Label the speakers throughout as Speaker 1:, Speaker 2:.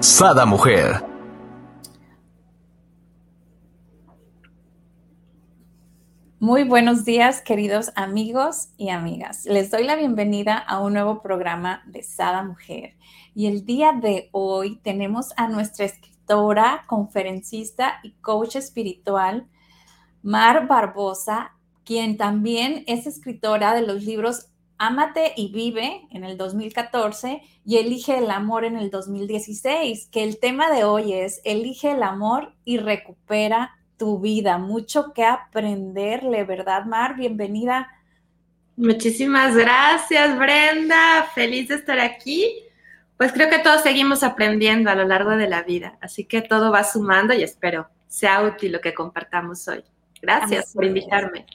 Speaker 1: Sada Mujer.
Speaker 2: Muy buenos días, queridos amigos y amigas. Les doy la bienvenida a un nuevo programa de Sada Mujer. Y el día de hoy tenemos a nuestra escritora, conferencista y coach espiritual, Mar Barbosa, quien también es escritora de los libros Ámate y vive en el 2014 y Elige el amor en el 2016, que el tema de hoy es Elige el amor y recupera tu vida. Mucho que aprenderle, ¿verdad, Mar? Bienvenida.
Speaker 3: Muchísimas gracias, Brenda. Feliz de estar aquí. Pues creo que todos seguimos aprendiendo a lo largo de la vida, así que todo va sumando y espero sea útil lo que compartamos hoy. Gracias por invitarme.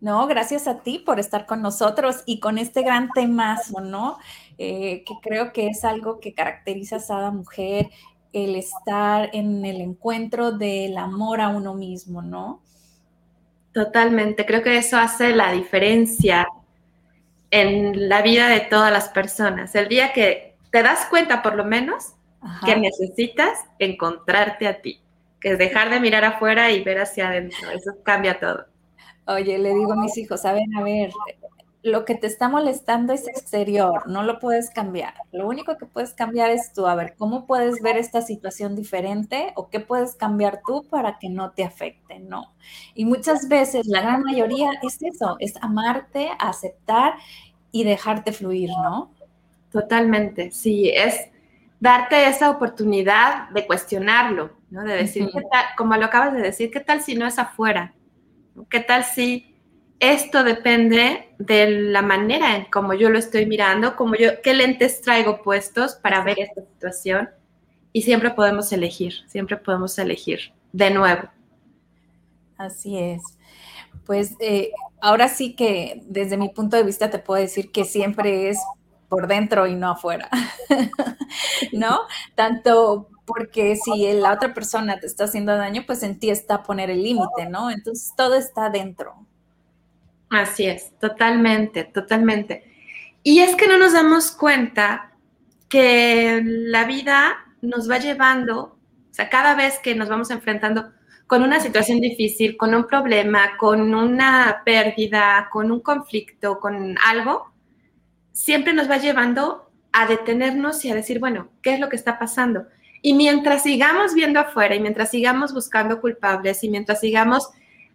Speaker 2: No, gracias a ti por estar con nosotros y con este gran temazo, ¿no? Eh, que creo que es algo que caracteriza a cada mujer, el estar en el encuentro del amor a uno mismo, ¿no?
Speaker 3: Totalmente, creo que eso hace la diferencia en la vida de todas las personas. El día que te das cuenta, por lo menos, que necesitas encontrarte a ti, que es dejar de mirar afuera y ver hacia adentro, eso cambia todo.
Speaker 2: Oye, le digo a mis hijos, saben, a ver, lo que te está molestando es exterior, no lo puedes cambiar. Lo único que puedes cambiar es tú, a ver, ¿cómo puedes ver esta situación diferente o qué puedes cambiar tú para que no te afecte? No. Y muchas veces, la gran mayoría es eso, es amarte, aceptar y dejarte fluir, ¿no?
Speaker 3: Totalmente, sí, es darte esa oportunidad de cuestionarlo, ¿no? De decir, ¿qué tal? Como lo acabas de decir, ¿qué tal si no es afuera? ¿Qué tal si esto depende de la manera en cómo yo lo estoy mirando, como yo, qué lentes traigo puestos para ver esta situación? Y siempre podemos elegir, siempre podemos elegir de nuevo.
Speaker 2: Así es. Pues eh, ahora sí que desde mi punto de vista te puedo decir que siempre es por dentro y no afuera, ¿no? Tanto porque si la otra persona te está haciendo daño, pues en ti está poner el límite, ¿no? Entonces todo está dentro.
Speaker 3: Así es, totalmente, totalmente. Y es que no nos damos cuenta que la vida nos va llevando, o sea, cada vez que nos vamos enfrentando con una situación difícil, con un problema, con una pérdida, con un conflicto, con algo, siempre nos va llevando a detenernos y a decir, bueno, ¿qué es lo que está pasando? Y mientras sigamos viendo afuera y mientras sigamos buscando culpables y mientras sigamos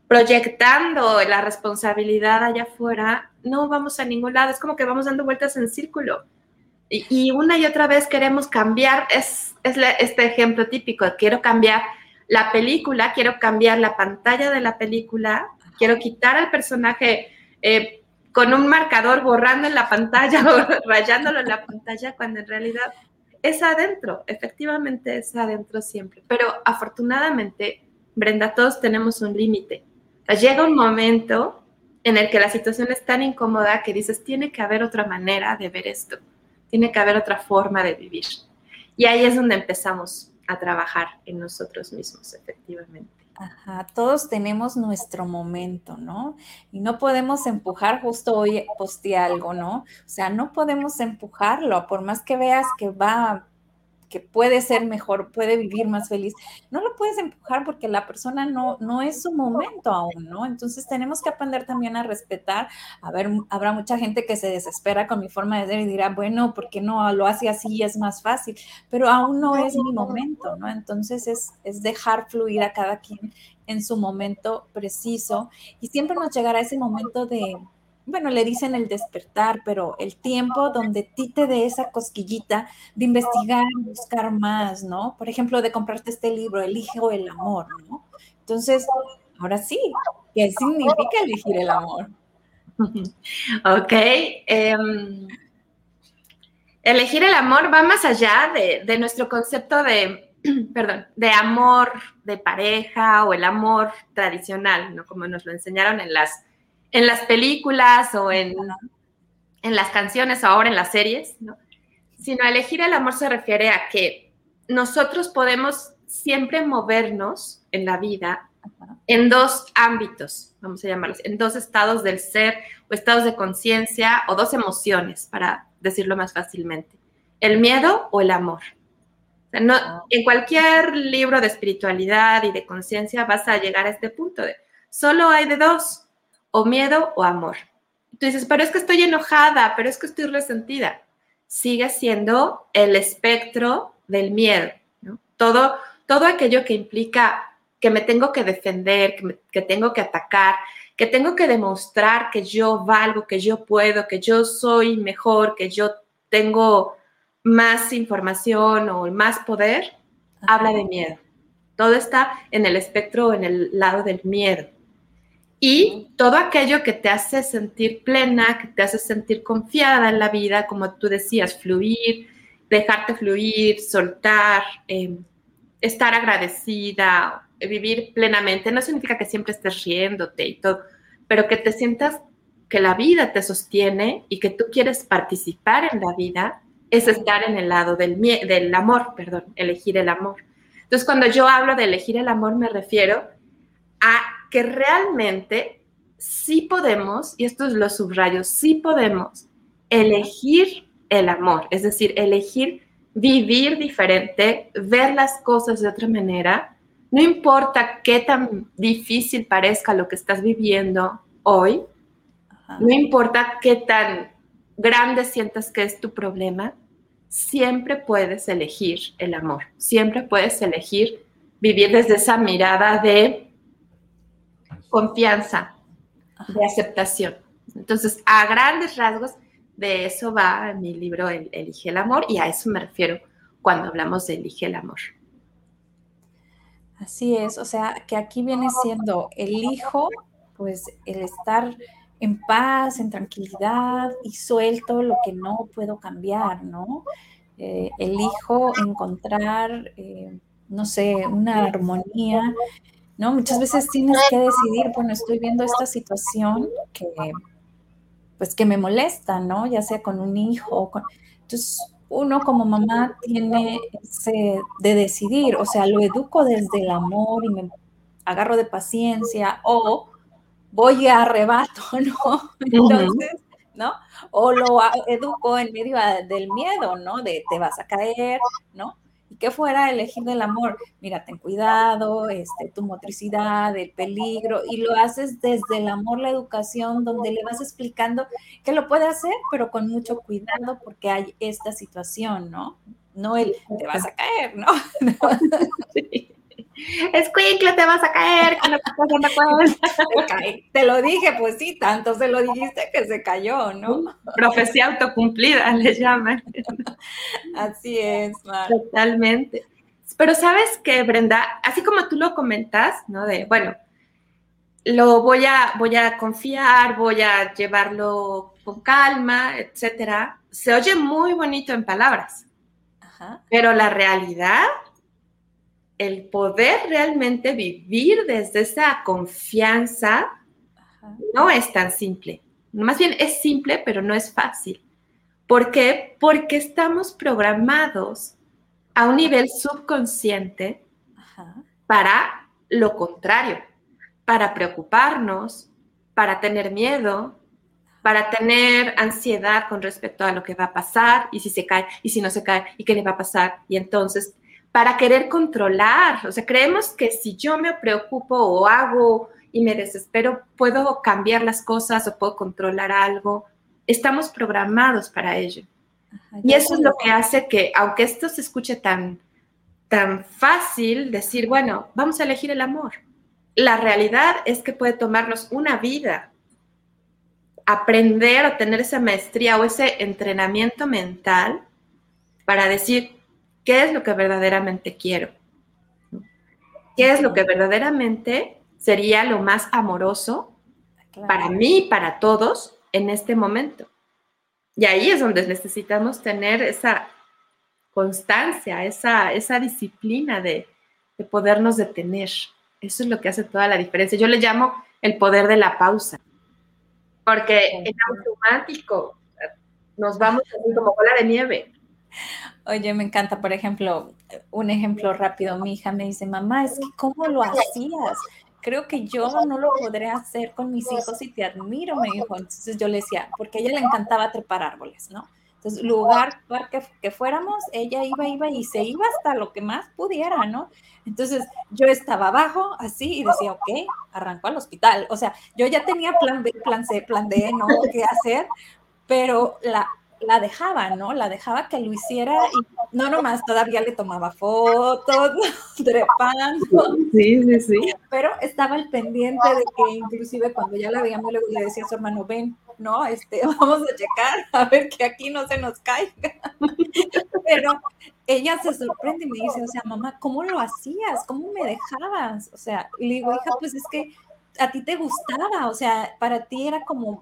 Speaker 3: proyectando la responsabilidad allá afuera, no vamos a ningún lado. Es como que vamos dando vueltas en círculo. Y, una y otra vez queremos cambiar, es, este ejemplo típico, quiero cambiar la película, quiero cambiar la pantalla de la película, quiero quitar al personaje eh, con un marcador borrando en la pantalla o rayándolo en la pantalla, cuando en realidad es adentro, efectivamente es adentro siempre. Pero afortunadamente, Brenda, todos tenemos un límite. Llega un momento en el que la situación es tan incómoda que dices, tiene que haber otra manera de ver esto, tiene que haber otra forma de vivir. Y ahí es donde empezamos a trabajar en nosotros mismos, efectivamente.
Speaker 2: Ajá, todos tenemos nuestro momento, ¿no? Y no podemos empujar, justo hoy posteé algo, ¿no? O sea, no podemos empujarlo, por más que veas que va que puede ser mejor, puede vivir más feliz, no lo puedes empujar porque la persona no, no es su momento aún, ¿no? Entonces tenemos que aprender también a respetar. A ver, habrá mucha gente que se desespera con mi forma de ser y dirá, bueno, ¿por qué no lo hace así? Es más fácil, pero aún no es mi momento, ¿no? Entonces es, es dejar fluir a cada quien en su momento preciso y siempre nos llegará ese momento de bueno, le dicen el despertar, pero el tiempo donde ti te dé esa cosquillita de investigar, buscar más, ¿no? Por ejemplo, de comprarte este libro, Elige el amor, ¿no? Entonces, ahora sí, ¿qué significa elegir el amor?
Speaker 3: Ok. Em, elegir el amor va más allá de, nuestro concepto de perdón, de amor de pareja o el amor tradicional, ¿no? Como nos lo enseñaron en las, en las películas o en, en las canciones o ahora en las series, ¿no? Sino elegir el amor se refiere a que nosotros podemos siempre movernos en la vida en dos ámbitos, vamos a llamarlos, en dos estados del ser o estados de conciencia o dos emociones, para decirlo más fácilmente, el miedo o el amor. no, en cualquier libro de espiritualidad y de conciencia vas a llegar a este punto de solo hay de dos, o miedo o amor. Tú dices, pero es que estoy enojada, pero es que estoy resentida. Sigue siendo el espectro del miedo. Todo, todo aquello que implica que me tengo que defender, que, tengo que atacar, que tengo que demostrar que yo valgo, que yo puedo, que yo soy mejor, que yo tengo más información o más poder, habla de miedo. Todo está en el espectro, en el lado del miedo. Y todo aquello que te hace sentir plena, que te hace sentir confiada en la vida, como tú decías, fluir, dejarte fluir, soltar, eh, estar agradecida, vivir plenamente, no significa que siempre estés riéndote y todo, pero que te sientas que la vida te sostiene y que tú quieres participar en la vida, es estar en el lado del, del amor, perdón, elegir el amor. Entonces, cuando yo hablo de elegir el amor, me refiero a que realmente sí podemos, y esto es lo subrayo, sí podemos elegir el amor, es decir, elegir vivir diferente, ver las cosas de otra manera no importa qué tan difícil parezca lo que estás viviendo hoy, no importa qué tan grande sientas que es tu problema, siempre puedes elegir el amor, siempre puedes elegir vivir desde esa mirada de confianza, de aceptación. Entonces, a grandes rasgos, de eso va mi libro Elige el amor y a eso me refiero cuando hablamos de Elige el amor.
Speaker 2: Así es, o sea, que aquí viene siendo el hijo, pues el estar en paz, en tranquilidad y suelto lo que no puedo cambiar, ¿no? Eh, el hijo encontrar, eh, no sé, una armonía, ¿no? Muchas veces tienes que decidir, bueno, estoy viendo esta situación que, pues que me molesta, ¿no? Ya sea con un hijo, con... entonces uno como mamá tiene ese de decidir, o sea, lo educo desde el amor y me agarro de paciencia o voy a arrebato, ¿no? Entonces, ¿no? O lo educo en medio del miedo, ¿no? De te vas a caer, ¿no? Que fuera elegir del amor. Mira, ten cuidado, este, tu motricidad, el peligro, y lo haces desde el amor, la educación, donde le vas explicando que lo puede hacer, pero con mucho cuidado porque hay esta situación, ¿no? No el te vas a caer, ¿no?
Speaker 3: Escuincle, te vas a caer,
Speaker 2: Te lo dije, pues sí, tanto se lo dijiste que se cayó, ¿no?
Speaker 3: Profecía autocumplida le llaman.
Speaker 2: Así es,
Speaker 3: Mar. Totalmente. Pero sabes que, Brenda, así como tú lo comentas, ¿no? De, bueno, lo voy a, voy a confiar, voy a llevarlo con calma, etcétera. Se oye muy bonito en palabras, Ajá. pero la realidad el poder realmente vivir desde esa confianza no es tan simple. Más bien es simple, pero no es fácil. ¿Por qué? Porque estamos programados a un nivel subconsciente para lo contrario, para preocuparnos, para tener miedo, para tener ansiedad con respecto a lo que va a pasar y si se cae y si no se cae y qué le va a pasar. Y entonces para querer controlar. O sea, creemos que si yo me preocupo o hago y me desespero, puedo cambiar las cosas o puedo controlar algo. Estamos programados para ello. y eso es lo que hace que, aunque esto se escuche tan, tan fácil, decir, bueno, vamos a elegir el amor. La realidad es que puede tomarnos una vida aprender o tener esa maestría o ese entrenamiento mental para decir, qué es lo que verdaderamente quiero, qué es lo que verdaderamente sería lo más amoroso para mí y para todos en este momento. Y ahí es donde necesitamos tener esa constancia, esa, esa disciplina de, de podernos detener. Eso es lo que hace toda la diferencia. Yo le llamo el poder de la pausa, porque en automático nos vamos así como bola de nieve.
Speaker 2: Oye, me encanta, por ejemplo, un ejemplo rápido. Mi hija me dice, mamá, es que ¿cómo lo hacías? Creo que yo no lo podré hacer con mis hijos y te admiro, me dijo. Entonces yo le decía, porque a ella le encantaba trepar árboles, ¿no? Entonces, lugar que, que fuéramos, ella iba, iba y se iba hasta lo que más pudiera, ¿no? Entonces, yo estaba abajo así y decía, ok, arranco al hospital. O sea, yo ya tenía plan B, plan C, plan D, ¿no? ¿Qué hacer? Pero la, la dejaba, ¿no? La dejaba que lo hiciera y no nomás todavía le tomaba fotos, trepando.
Speaker 3: Sí, sí, sí.
Speaker 2: Pero estaba al pendiente de que inclusive cuando ya la veíamos luego le decía a su hermano, ven, no, este, vamos a checar a ver que aquí no se nos caiga. Pero ella se sorprende y me dice, o sea, mamá, ¿cómo lo hacías? ¿Cómo me dejabas? O sea, y le digo, hija, pues es que a ti te gustaba, o sea, para ti era como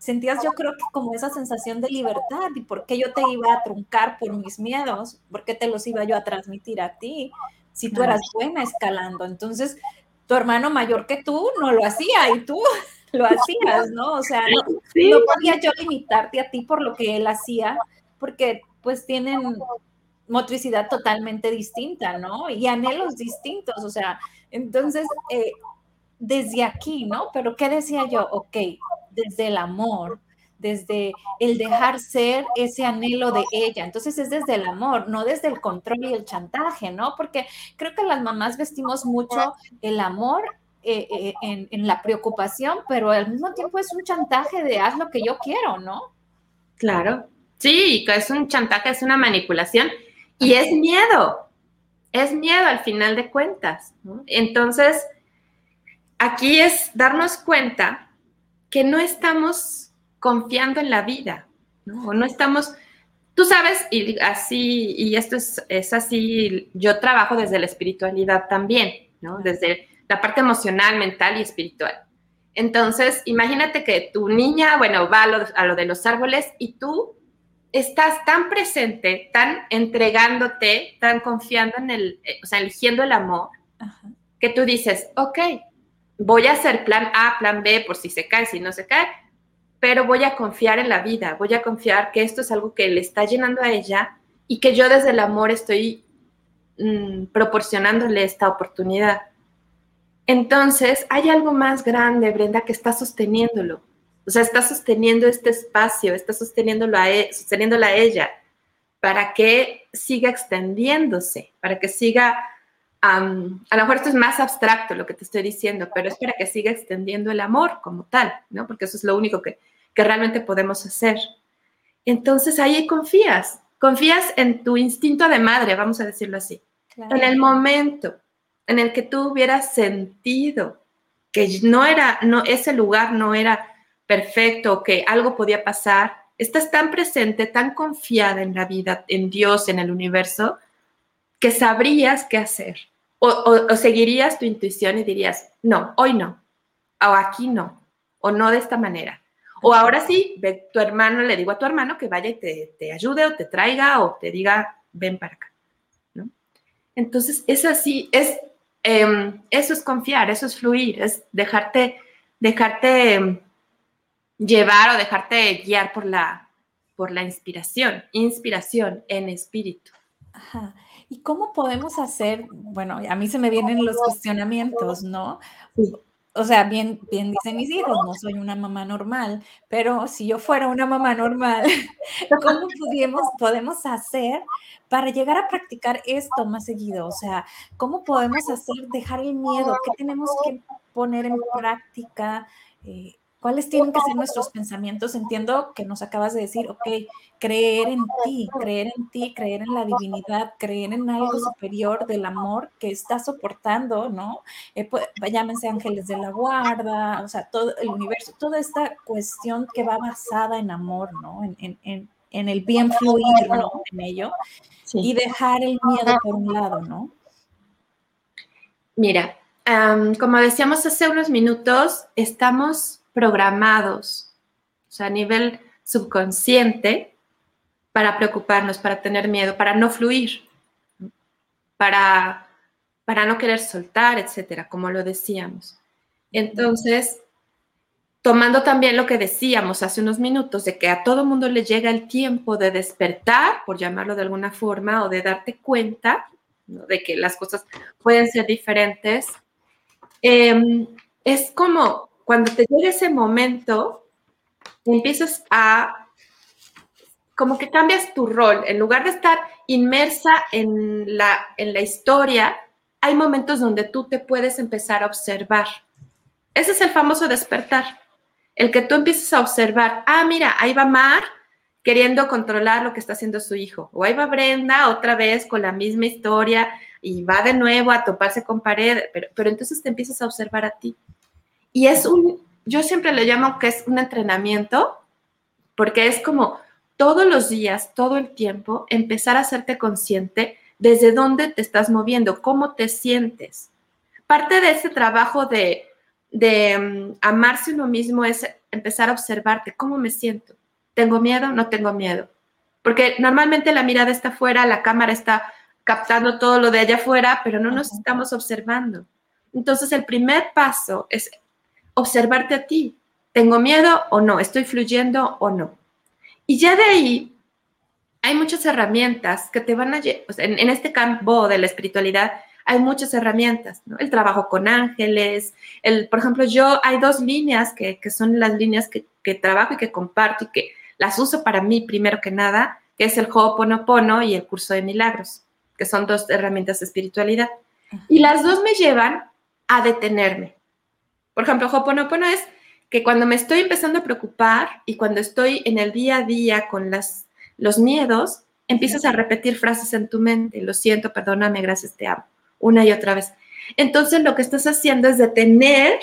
Speaker 2: sentías yo creo que como esa sensación de libertad y por qué yo te iba a truncar por mis miedos, por qué te los iba yo a transmitir a ti, si tú eras buena escalando. Entonces, tu hermano mayor que tú no lo hacía y tú lo hacías, ¿no? O sea, no, no podía yo limitarte a ti por lo que él hacía, porque pues tienen motricidad totalmente distinta, ¿no? Y anhelos distintos, o sea, entonces, eh, desde aquí, ¿no? Pero ¿qué decía yo? Ok, desde el amor, desde el dejar ser ese anhelo de ella. Entonces es desde el amor, no desde el control y el chantaje, ¿no? Porque creo que las mamás vestimos mucho el amor eh, eh, en, la preocupación, pero al mismo tiempo es un chantaje de haz lo que yo quiero, ¿no?
Speaker 3: Claro, sí, es un chantaje, es una manipulación y es miedo, es miedo al final de cuentas. Entonces, aquí es darnos cuenta que no estamos confiando en la vida, ¿no? O no estamos, tú sabes, y así, y esto es, es así, yo trabajo desde la espiritualidad también, ¿no? Desde la parte emocional, mental y espiritual. Entonces, imagínate que tu niña, bueno, va a lo, de los árboles y tú estás tan presente, tan entregándote, tan confiando en el, eh, o sea, eligiendo el amor, que tú dices, ok, voy a hacer plan A, plan B por si se cae, si no se cae, pero voy a confiar en la vida, voy a confiar que esto es algo que le está llenando a ella y que yo desde el amor estoy mm, proporcionándole esta oportunidad. Entonces, hay algo más grande, Brenda, que está sosteniéndolo. O sea, está sosteniendo este espacio, está sosteniéndolo a, e, sosteniéndola a ella para que siga extendiéndose, para que siga a lo mejor esto es más abstracto lo que te estoy diciendo, pero es para que siga extendiendo el amor como tal, ¿no? Porque eso es lo único que, realmente podemos hacer. Entonces ahí confías, confías en tu instinto de madre, vamos a decirlo así. En el momento en el que tú hubieras sentido que no era, no, ese lugar no era perfecto, que algo podía pasar, estás tan presente, tan confiada en la vida, en Dios, en el universo, que sabrías qué hacer. O, seguirías tu intuición y dirías, no, hoy no, o aquí no, o no de esta manera. O ahora sí, ve tu hermano, le digo a tu hermano que vaya y te, ayude o te traiga o te diga, ven para acá. ¿no? Entonces, es así, es, em, eso es confiar, eso es fluir, es dejarte, dejarte em, llevar o dejarte guiar por la, por la inspiración, inspiración en espíritu.
Speaker 2: Ajá. ¿Y cómo podemos hacer? Bueno, a mí se me vienen los cuestionamientos, ¿no? O sea, bien, bien dicen mis hijos, no soy una mamá normal, pero si yo fuera una mamá normal, ¿cómo podemos, podemos hacer para llegar a practicar esto más seguido? O sea, ¿cómo podemos hacer, dejar el miedo? ¿Qué tenemos que poner en práctica? Eh, ¿Cuáles tienen que ser nuestros pensamientos? Entiendo que nos acabas de decir, ok, creer en ti, creer en ti, creer en la divinidad, creer en algo superior del amor que está soportando, ¿no? Eh, pues, llámense ángeles de la guarda, o sea, todo el universo, toda esta cuestión que va basada en amor, ¿no? En, el bien fluir, ¿no? En ello. Y dejar el miedo por un lado, ¿no?
Speaker 3: Mira, como decíamos hace unos minutos, estamos programados, a nivel subconsciente, para preocuparnos, para tener miedo, para no fluir, para, para no querer soltar, etcétera, como lo decíamos. Entonces, tomando también lo que decíamos hace unos minutos, de que a todo mundo le llega el tiempo de despertar, por llamarlo de alguna forma, o de darte cuenta de que las cosas pueden ser diferentes, em, es como cuando te llega ese momento, empiezas a, como que cambias tu rol, en lugar de estar inmersa en la, en la historia, hay momentos donde tú te puedes empezar a observar. Ese es el famoso despertar el que tú empieces a observar, ah, mira, ahí va Mar queriendo controlar lo que está haciendo su hijo, o ahí va Brenda otra vez con la misma historia y va de nuevo a toparse con pared, pero, pero entonces te empiezas a observar a ti. Y es un, yo siempre le llamo que es un entrenamiento, porque es como todos los días, todo el tiempo, empezar a hacerte consciente desde dónde te estás moviendo, cómo te sientes. Parte de ese trabajo de de mm, amarse uno mismo es empezar a observarte, ¿cómo me siento? ¿Tengo miedo? No tengo miedo. Porque normalmente la mirada está afuera, la cámara está captando todo lo de allá afuera, pero no nos estamos observando. Entonces el primer paso es observarte a ti. ¿Tengo miedo o no? ¿Estoy fluyendo o no? Y ya de ahí hay muchas herramientas que te van a, en, en este campo de la espiritualidad, hay muchas herramientas, ¿no? El trabajo con ángeles, el, por ejemplo, yo hay dos líneas que, son las líneas que, trabajo y que comparto y que las uso para mí primero que nada, que es el Ho'oponopono y el curso de milagros, que son dos herramientas de espiritualidad. Y las dos me llevan a detenerme. Por ejemplo, Ho'oponopono es que cuando me estoy empezando a preocupar y cuando estoy en el día a día con las, los miedos, empiezas a repetir frases en tu mente, lo siento, perdóname, gracias, te amo. Una y otra vez. Entonces lo que estás haciendo es detener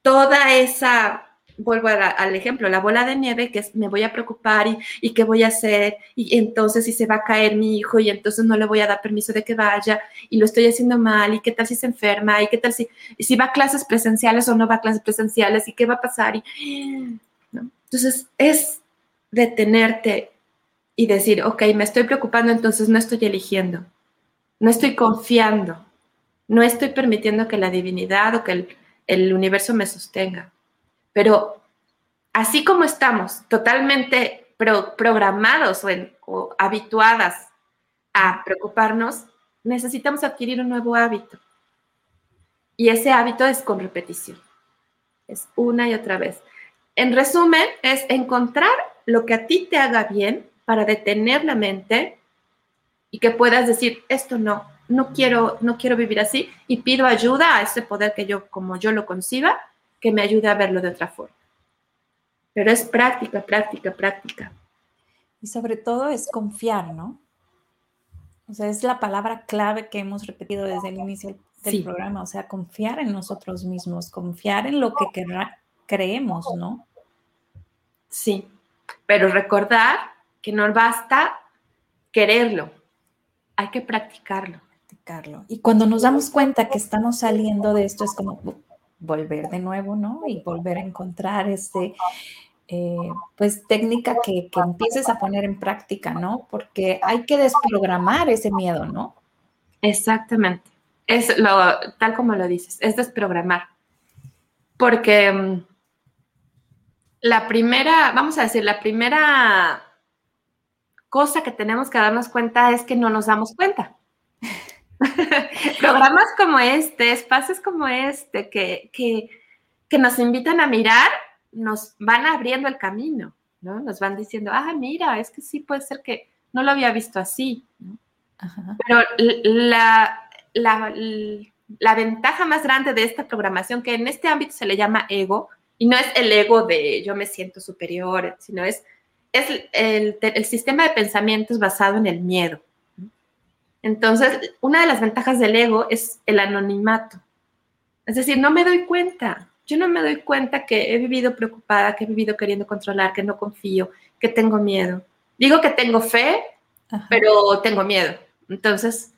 Speaker 3: toda esa, vuelvo al ejemplo, la bola de nieve, que es me voy a preocupar y, qué voy a hacer, y entonces si se va a caer mi hijo y entonces no le voy a dar permiso de que vaya y lo estoy haciendo mal y qué tal si se enferma y qué tal si, si va a clases presenciales o no va a clases presenciales y qué va a pasar. Y, Entonces es detenerte y decir, ok, me estoy preocupando, entonces no estoy eligiendo no estoy confiando, no estoy permitiendo que la divinidad o que el, universo me sostenga. Pero así como estamos totalmente programados o, habituadas a preocuparnos, necesitamos adquirir un nuevo hábito. Y ese hábito es con repetición. Es una y otra vez. En resumen, es encontrar lo que a ti te haga bien para detener la mente y que puedas decir, esto no, no quiero, no quiero vivir así y pido ayuda a ese poder que yo, como yo lo conciba, que me ayude a verlo de otra forma. Pero es práctica, práctica, práctica.
Speaker 2: Y sobre todo es confiar, ¿no? O sea, es la palabra clave que hemos repetido desde el inicio del programa, o sea, confiar en nosotros mismos, confiar en lo que creemos, ¿no?
Speaker 3: Sí, pero recordar que no basta quererlo, hay que practicarlo.
Speaker 2: Practicarlo. Y cuando nos damos cuenta que estamos saliendo de esto, es como volver de nuevo, ¿no? Y volver a encontrar este, eh, pues técnica que, que, empieces a poner en práctica, ¿no? Porque hay que desprogramar ese miedo, ¿no?
Speaker 3: Exactamente. Es lo, tal como lo dices, es desprogramar. Porque mm, la primera, vamos a decir, la primera cosa que tenemos que darnos cuenta es que no nos damos cuenta. Programas como este, espacios como este, que, que, nos invitan a mirar, nos van abriendo el camino, ¿no? Nos van diciendo, ah, mira, es que sí puede ser que no lo había visto así. Pero la, la, la ventaja más grande de esta programación, que en este ámbito se le llama ego, y no es el ego de yo me siento superior, sino es es el, sistema de pensamientos basado en el miedo. Entonces, una de las ventajas del ego es el anonimato. Es decir, no me doy cuenta. Yo no me doy cuenta que he vivido preocupada, que he vivido queriendo controlar, que no confío, que tengo miedo. Digo que tengo fe, pero tengo miedo. Entonces,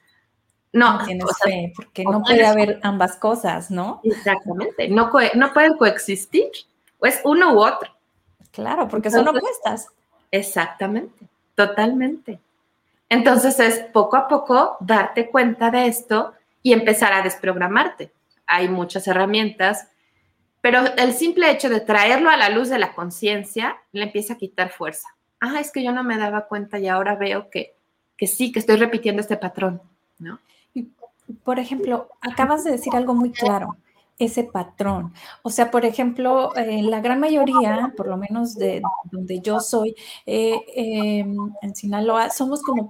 Speaker 3: no.
Speaker 2: no tienes fe, porque no puede haber ambas cosas, ¿no?
Speaker 3: Exactamente. No, no pueden coexistir. O es uno u otro.
Speaker 2: Claro, porque son opuestas.
Speaker 3: Exactamente. totalmente. Entonces es poco a poco darte cuenta de esto y empezar a desprogramarte. Hay muchas herramientas, pero el simple hecho de traerlo a la luz de la conciencia le empieza a quitar fuerza. Ah, es que yo no me daba cuenta y ahora veo que, que sí, que estoy repitiendo este patrón, ¿no?
Speaker 2: Por ejemplo, acabas de decir algo muy claro ese patrón. O sea, por ejemplo, la gran mayoría, por lo menos de donde yo soy, eh, em, en Sinaloa, somos como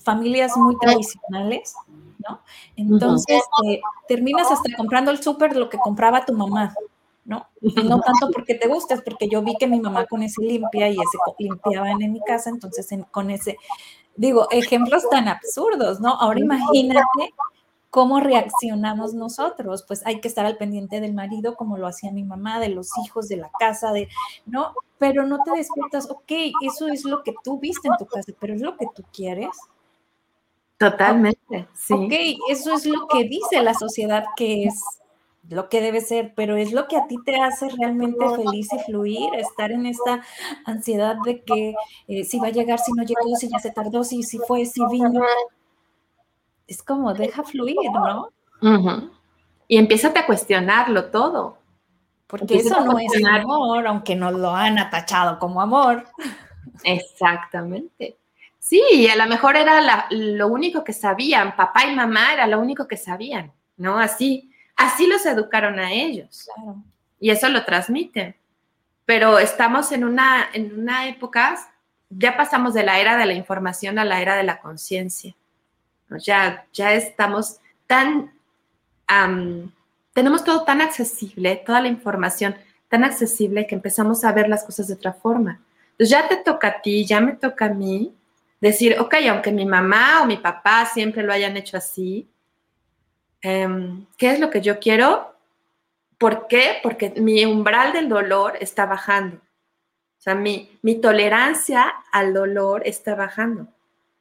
Speaker 2: familias muy tradicionales, ¿no? Entonces, eh, terminas hasta comprando el súper lo que compraba tu mamá, ¿no? no tanto porque te gusta, es porque yo vi que mi mamá con ese limpia y ese limpiaban en mi casa, entonces con ese, digo, ejemplos tan absurdos, ¿no? Ahora imagínate ¿Cómo reaccionamos nosotros? Pues hay que estar al pendiente del marido, como lo hacía mi mamá, de los hijos, de la casa, de, ¿no? Pero no te despiertas, ok, eso es lo que tú viste en tu casa, pero es lo que tú quieres.
Speaker 3: Totalmente, sí.
Speaker 2: Ok, eso es lo que dice la sociedad que es lo que debe ser, pero es lo que a ti te hace realmente feliz y fluir, estar en esta ansiedad de que eh, si va a llegar, si no llegó, si ya se tardó, si, si fue, si vino es como deja fluir, ¿no?
Speaker 3: Y empieza a cuestionarlo todo.
Speaker 2: Porque eso no es amor, aunque nos lo han atachado como amor.
Speaker 3: Exactamente. Sí, y a lo mejor era lo único que sabían, papá y mamá era lo único que sabían, ¿no? Así, así los educaron a ellos. Claro. Y eso lo transmiten. Pero estamos en una, en una época, ya pasamos de la era de la información a la era de la conciencia. Ya, ya estamos tan, tenemos todo tan accesible, toda la información tan accesible que empezamos a ver las cosas de otra forma. Entonces ya te toca a ti, ya me toca a mí decir, ok, aunque mi mamá o mi papá siempre lo hayan hecho así, em, ¿qué es lo que yo quiero? ¿Por qué? Porque mi umbral del dolor está bajando. O sea, mi, mi tolerancia al dolor está bajando.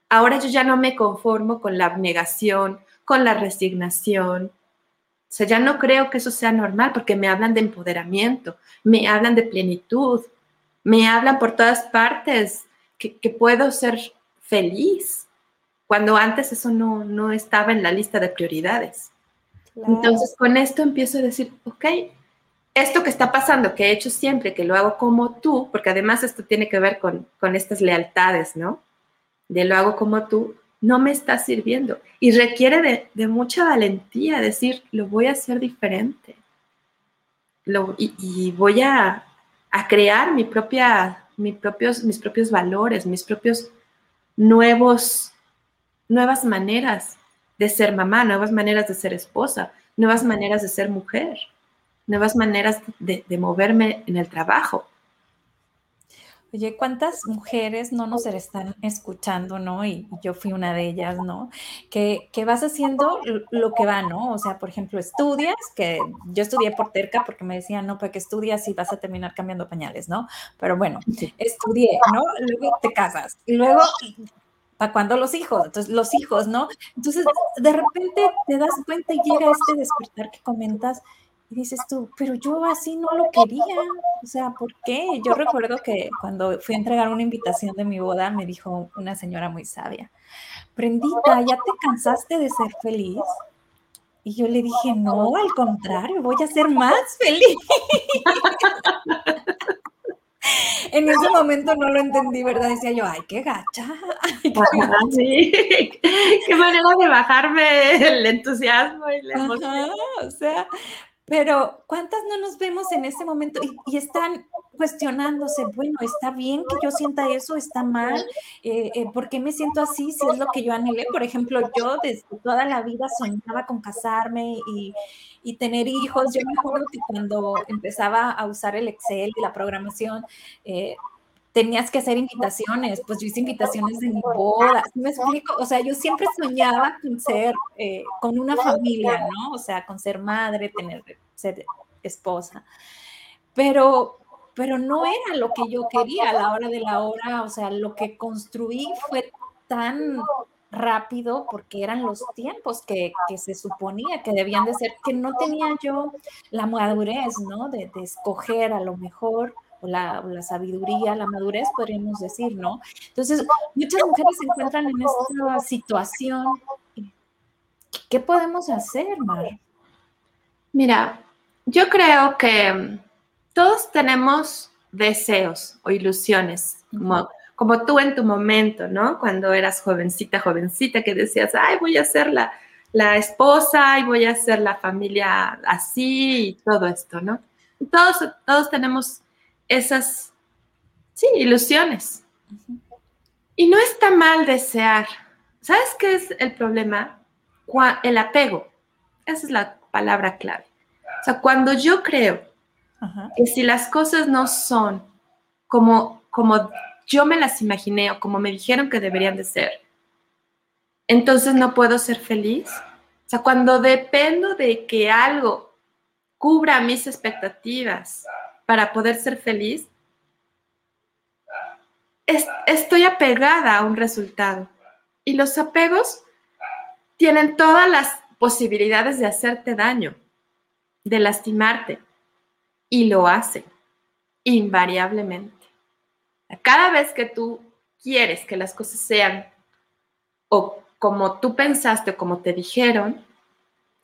Speaker 3: Ahora yo ya no me conformo con la abnegación, con la resignación. O sea, ya no creo que eso sea normal porque me hablan de empoderamiento, me hablan de plenitud, me hablan por todas partes que, puedo ser feliz, cuando antes eso no, no estaba en la lista de prioridades. Entonces, con esto empiezo a decir, ok, esto que está pasando, que he hecho siempre, que lo hago como tú, porque además esto tiene que ver con, con estas lealtades, ¿no? De lo hago como tú, no me está sirviendo. Y requiere de, mucha valentía decir, lo voy a hacer diferente. y, voy a, crear mi propia, propios, mis propios valores, mis propios nuevos, nuevas maneras de ser mamá, nuevas maneras de ser esposa, nuevas maneras de ser mujer, nuevas maneras de moverme en el trabajo.
Speaker 2: Oye, ¿cuántas mujeres no nos están escuchando, no? Y yo fui una de ellas, ¿no? Que, vas haciendo lo que va, ¿no? O sea, por ejemplo, estudias, que yo estudié por terca porque me decían, no, para que estudias y vas a terminar cambiando pañales, ¿no? Pero bueno, estudié, ¿no? Luego te casas y luego ¿para cuándo los hijos? Entonces, los hijos, ¿no? Entonces, de repente te das cuenta y llega este despertar que comentas y dices tú, pero yo así no lo quería. O sea, ¿por qué? Yo recuerdo que cuando fui a entregar una invitación de mi boda, me dijo una señora muy sabia, Prendita, ¿ya te cansaste de ser feliz? Y yo le dije, no, al contrario, voy a ser más feliz. en ese momento no lo entendí, ¿verdad? Decía yo, ay, qué gacha.
Speaker 3: sí. qué manera de bajarme el entusiasmo y la emoción.
Speaker 2: o sea, pero ¿cuántas no nos vemos en ese momento y, están cuestionándose, bueno, está bien que yo sienta eso, está mal, eh, eh, ¿por qué me siento así si es lo que yo anhelé? Por ejemplo, yo desde toda la vida soñaba con casarme y, tener hijos. Yo me acuerdo que cuando empezaba a usar el Excel y la programación, eh, tenías que hacer invitaciones, pues yo hice invitaciones de mi boda, ¿me explico? O sea, yo siempre soñaba con ser, eh, con una familia, ¿no? O sea, con ser madre, tener, ser esposa, pero, pero no era lo que yo quería a la hora de la hora, o sea, lo que construí fue tan rápido porque eran los tiempos que, se suponía que debían de ser, que no tenía yo la madurez, ¿no? De, de escoger a lo mejor o la, sabiduría, la madurez, podríamos decir, ¿no? Entonces, muchas mujeres se encuentran en esta situación. ¿Qué podemos hacer, Mar?
Speaker 3: Mira, yo creo que todos tenemos deseos o ilusiones, como, como tú en tu momento, ¿no? Cuando eras jovencita, jovencita, que decías, ay, voy a ser la, la esposa y voy a hacer la familia así y todo esto, ¿no? Todos, todos tenemos esas, sí, ilusiones. Y no está mal desear. ¿Sabes qué es el problema? El apego. Esa es la palabra clave. O sea, cuando yo creo que si las cosas no son como, como yo me las imaginé o como me dijeron que deberían de ser, entonces no puedo ser feliz. O sea, cuando dependo de que algo cubra mis expectativas para poder ser feliz, estoy apegada a un resultado. Y los apegos tienen todas las posibilidades de hacerte daño, de lastimarte. Y lo hacen, invariablemente. Cada vez que tú quieres que las cosas sean o como tú pensaste o como te dijeron,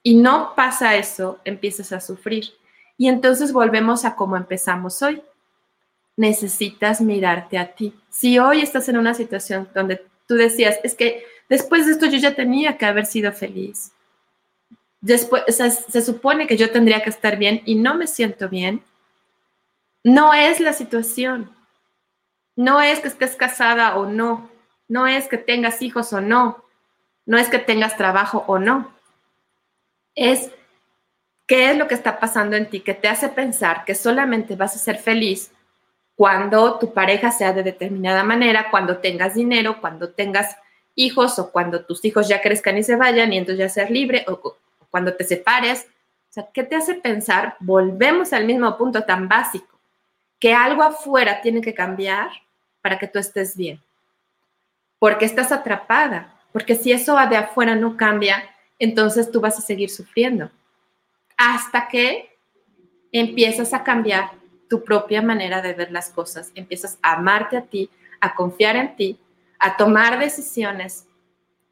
Speaker 3: y no pasa eso, empiezas a sufrir. Y entonces volvemos a como empezamos hoy. Necesitas mirarte a ti. Si hoy estás en una situación donde tú decías, es que después de esto yo ya tenía que haber sido feliz. Después, se supone que yo tendría que estar bien y no me siento bien. No es la situación. No es que estés casada o no. No es que tengas hijos o no. No es que tengas trabajo o no. Es qué es lo que está pasando en ti que te hace pensar que solamente vas a ser feliz cuando tu pareja sea de determinada manera, cuando tengas dinero, cuando tengas hijos o cuando tus hijos ya crezcan y se vayan y entonces ya ser libre o, cuando te separes. O sea, ¿qué te hace pensar? Volvemos al mismo punto tan básico, que algo afuera tiene que cambiar para que tú estés bien. Porque estás atrapada, porque si eso de afuera no cambia, entonces tú vas a seguir sufriendo. Hasta que empiezas a cambiar tu propia manera de ver las cosas, empiezas a amarte a ti, a confiar en ti, a tomar decisiones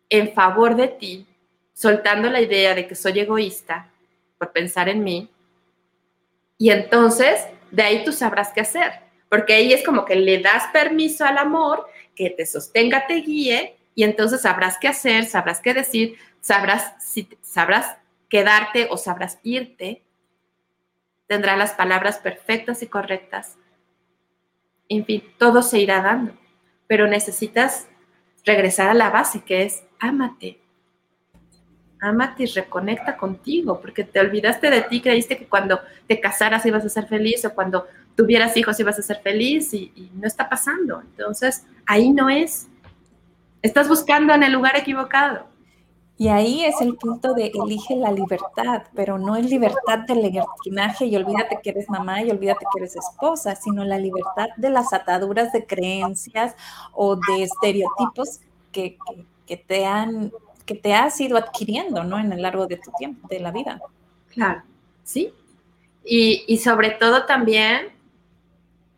Speaker 3: en favor de ti, soltando la idea de que soy egoísta por pensar en mí. Y entonces de ahí tú sabrás qué hacer, porque ahí es como que le das permiso al amor que te sostenga, te guíe y entonces sabrás qué hacer, sabrás qué decir, sabrás si sabrás quedarte o sabrás irte. Tendrás las palabras perfectas y correctas. En fin, todo se irá dando, pero necesitas regresar a la base que es ámate. Ámate y reconecta contigo, porque te olvidaste de ti, creíste que cuando te casaras ibas a ser feliz o cuando tuvieras hijos ibas a ser feliz y, y no está pasando. Entonces, ahí no es. Estás buscando en el lugar equivocado.
Speaker 2: Y ahí es el punto de elige la libertad, pero no es libertad del libertinaje y olvídate que eres mamá y olvídate que eres esposa, sino la libertad de las ataduras de creencias o de estereotipos que, te han que te has ido adquiriendo, ¿no? En el largo de tu tiempo, de la vida.
Speaker 3: Claro, sí. Y, y sobre todo también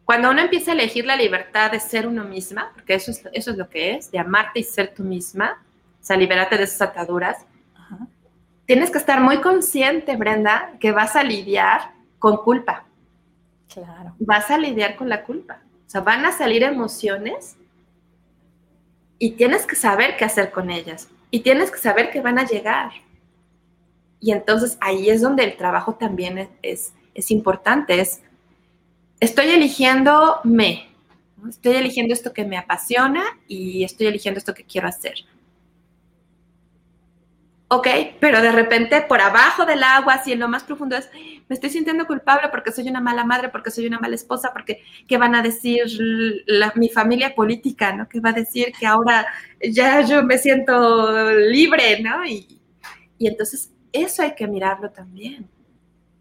Speaker 3: cuando uno empieza a elegir la libertad de ser uno misma, porque eso es, eso es lo que es, de amarte y ser tú misma, sea, liberarte de esas ataduras, tienes que estar muy consciente, Brenda, que vas a lidiar con culpa. Claro. Vas a lidiar con la culpa. O sea, van a salir emociones y tienes que saber qué hacer con ellas. Y tienes que saber que van a llegar. Y entonces ahí es donde el trabajo también es, es, es importante, es estoy eligiendo me, estoy eligiendo esto que me apasiona y estoy eligiendo esto que quiero hacer. Ok, pero de repente por abajo del agua, así en lo más profundo es, me estoy sintiendo culpable porque soy una mala madre, porque soy una mala esposa, porque qué van a decir mi familia política, ¿no? ¿Qué va a decir que ahora ya yo me siento libre, ¿no? Y, y entonces eso hay que mirarlo también,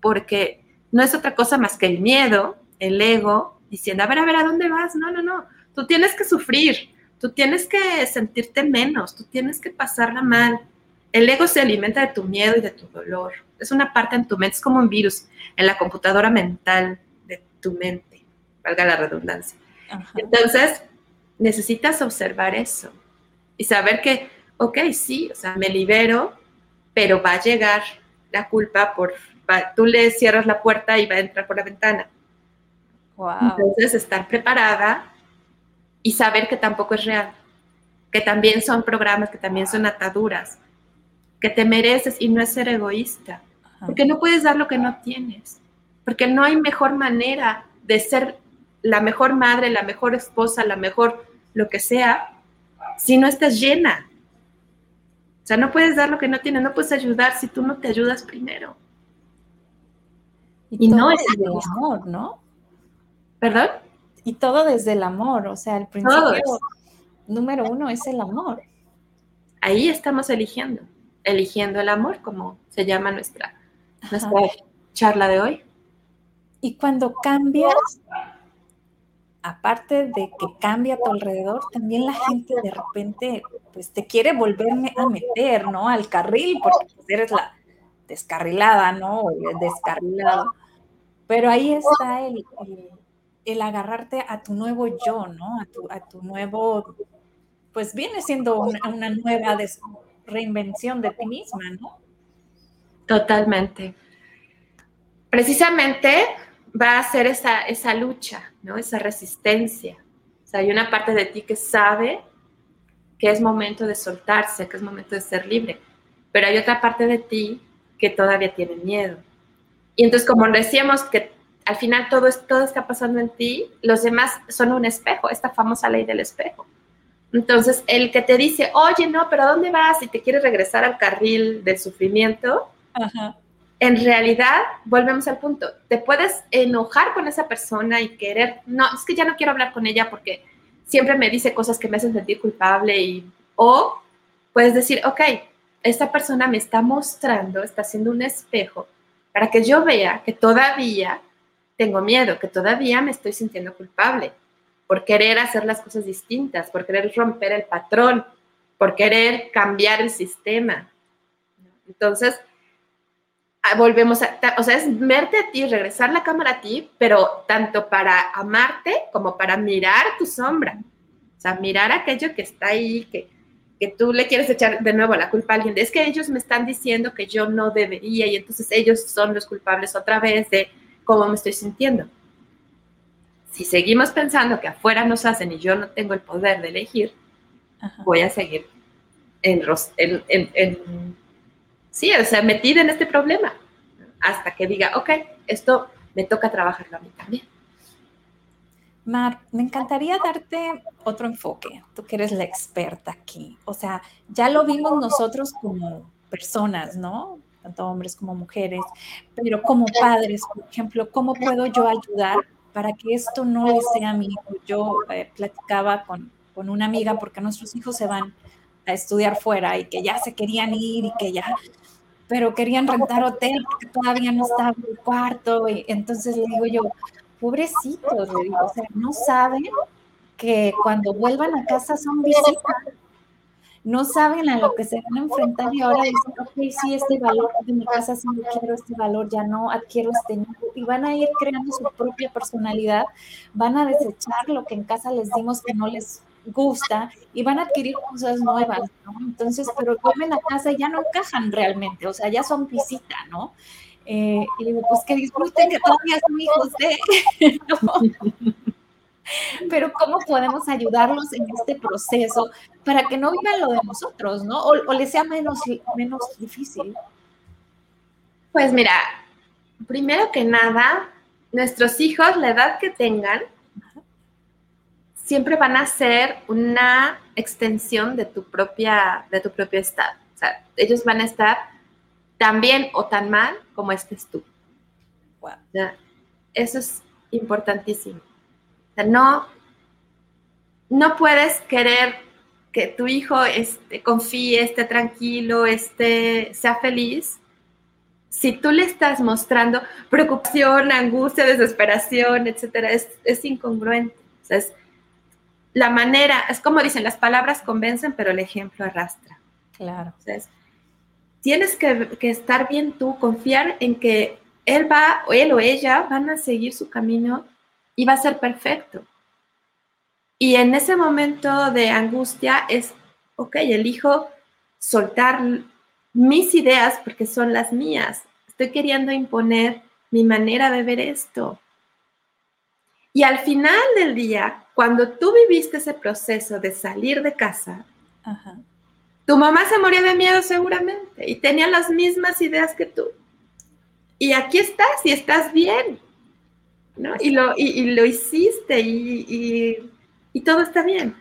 Speaker 3: porque no es otra cosa más que el miedo el ego diciendo, a ver, a ver, ¿a dónde vas? No, no, no, tú tienes que sufrir, tú tienes que sentirte menos, tú tienes que pasarla mal. El ego se alimenta de tu miedo y de tu dolor. Es una parte en tu mente, es como un virus en la computadora mental de tu mente. valga la redundancia. Entonces, necesitas observar eso y saber que, ok, sí, o sea, me libero, pero va a llegar la culpa por, tú le cierras la puerta y va a entrar por la ventana. Entonces, estar preparada y saber que tampoco es real, que también son programas, que también son ataduras, que te mereces y no es ser egoísta, porque no puedes dar lo que no tienes, porque no hay mejor manera de ser la mejor madre, la mejor esposa, la mejor lo que sea, si no estás llena. O sea, no puedes dar lo que no tienes, no puedes ayudar si tú no te ayudas primero.
Speaker 2: Y, no es el amor, ¿no?
Speaker 3: ¿Perdón?
Speaker 2: Y todo desde el amor, o sea, el principio número uno es el amor.
Speaker 3: Ahí estamos eligiendo, eligiendo el amor, como se llama nuestra, nuestra charla de hoy.
Speaker 2: Y cuando cambias, aparte de que cambia a tu alrededor, también la gente de repente pues te quiere volverme a meter, ¿no? Al carril, porque pues, eres la descarrilada, ¿no? descarrilado. Pero ahí está el, el, agarrarte a tu nuevo yo, ¿no? A tu, a tu nuevo, pues viene siendo una, una nueva reinvención de ti misma, ¿no?
Speaker 3: Totalmente. Precisamente va a ser esa, esa lucha, ¿no? Esa resistencia. O sea, hay una parte de ti que sabe que es momento de soltarse, que es momento de ser libre, pero hay otra parte de ti que todavía tiene miedo. Y entonces, como decíamos que al final todo, todo está pasando en ti, los demás son un espejo, esta famosa ley del espejo. Entonces, el que te dice, oye, no, pero ¿dónde vas? Y te quieres regresar al carril del sufrimiento, Ajá en realidad, volvemos al punto, te puedes enojar con esa persona y querer, no, es que ya no quiero hablar con ella porque siempre me dice cosas que me hacen sentir culpable y, o puedes decir, ok, esta persona me está mostrando, está haciendo un espejo para que yo vea que todavía tengo miedo, que todavía me estoy sintiendo culpable por querer hacer las cosas distintas, por querer romper el patrón, por querer cambiar el sistema. Entonces, Ah, volvemos a, o sea, es verte a ti, regresar la cámara a ti, pero tanto para amarte como para mirar tu sombra. O sea, mirar aquello que está ahí, que, que tú le quieres echar de nuevo la culpa a alguien. Es que ellos me están diciendo que yo no debería y entonces ellos son los culpables otra vez de cómo me estoy sintiendo. Si seguimos pensando que afuera nos hacen y yo no tengo el poder de elegir, voy a seguir en, en, en sí, o sea, metida en este problema, hasta que diga, ok, esto me toca trabajarlo a mí también.
Speaker 2: Mar, me encantaría darte otro enfoque, tú que eres la experta aquí. O sea, ya lo vimos nosotros como personas, ¿no? Tanto hombres como mujeres, pero como padres, por ejemplo, ¿cómo puedo yo ayudar para que esto no le sea a mi hijo? Yo eh, platicaba con, con una amiga porque nuestros hijos se van a estudiar fuera y que ya se querían ir y que ya pero querían rentar hotel porque todavía no estaba el cuarto. Y entonces le digo yo, pobrecitos, o sea, no saben que cuando vuelvan a casa son visitas. No saben a lo que se van a enfrentar y ahora dicen, ok, sí, este valor de mi casa sí lo quiero, este valor ya no, adquiero este nuevo. Y van a ir creando su propia personalidad, van a desechar lo que en casa les dimos que no les gusta y van a adquirir cosas nuevas, ¿no? Entonces, pero vuelven a casa y ya no encajan realmente, o sea, ya son visita, ¿no? Eh, y digo, pues que disfruten que todavía son hijos de... Pero ¿cómo podemos ayudarlos en este proceso para que no vivan lo de nosotros, ¿no? O, o les sea menos, menos difícil.
Speaker 3: Pues mira, primero que nada, nuestros hijos, la edad que tengan, siempre van a ser una extensión de tu propia, de tu propio estado. O sea, ellos van a estar tan bien o tan mal como estés tú. Eso es importantísimo. Sea, no, no puedes querer que tu hijo esté, confíe, esté tranquilo, esté, sea feliz, si tú le estás mostrando preocupación, angustia, desesperación, etcétera, es, es incongruente. O sea, es, la manera, es como dicen, las palabras convencen, pero el ejemplo arrastra.
Speaker 2: Claro.
Speaker 3: Tienes que, estar bien tú, confiar en que él va, o él o ella van a seguir su camino va a ser perfecto. Y en ese momento de angustia es, ok, elijo soltar mis ideas porque son las mías. Estoy queriendo imponer mi manera de ver esto. Y al final del día, cuando tú viviste ese proceso de salir de casa, tu mamá se moría de miedo seguramente y tenía las mismas ideas que tú. Y aquí estás y estás bien. ¿No? Y, lo, lo hiciste y, y todo está bien.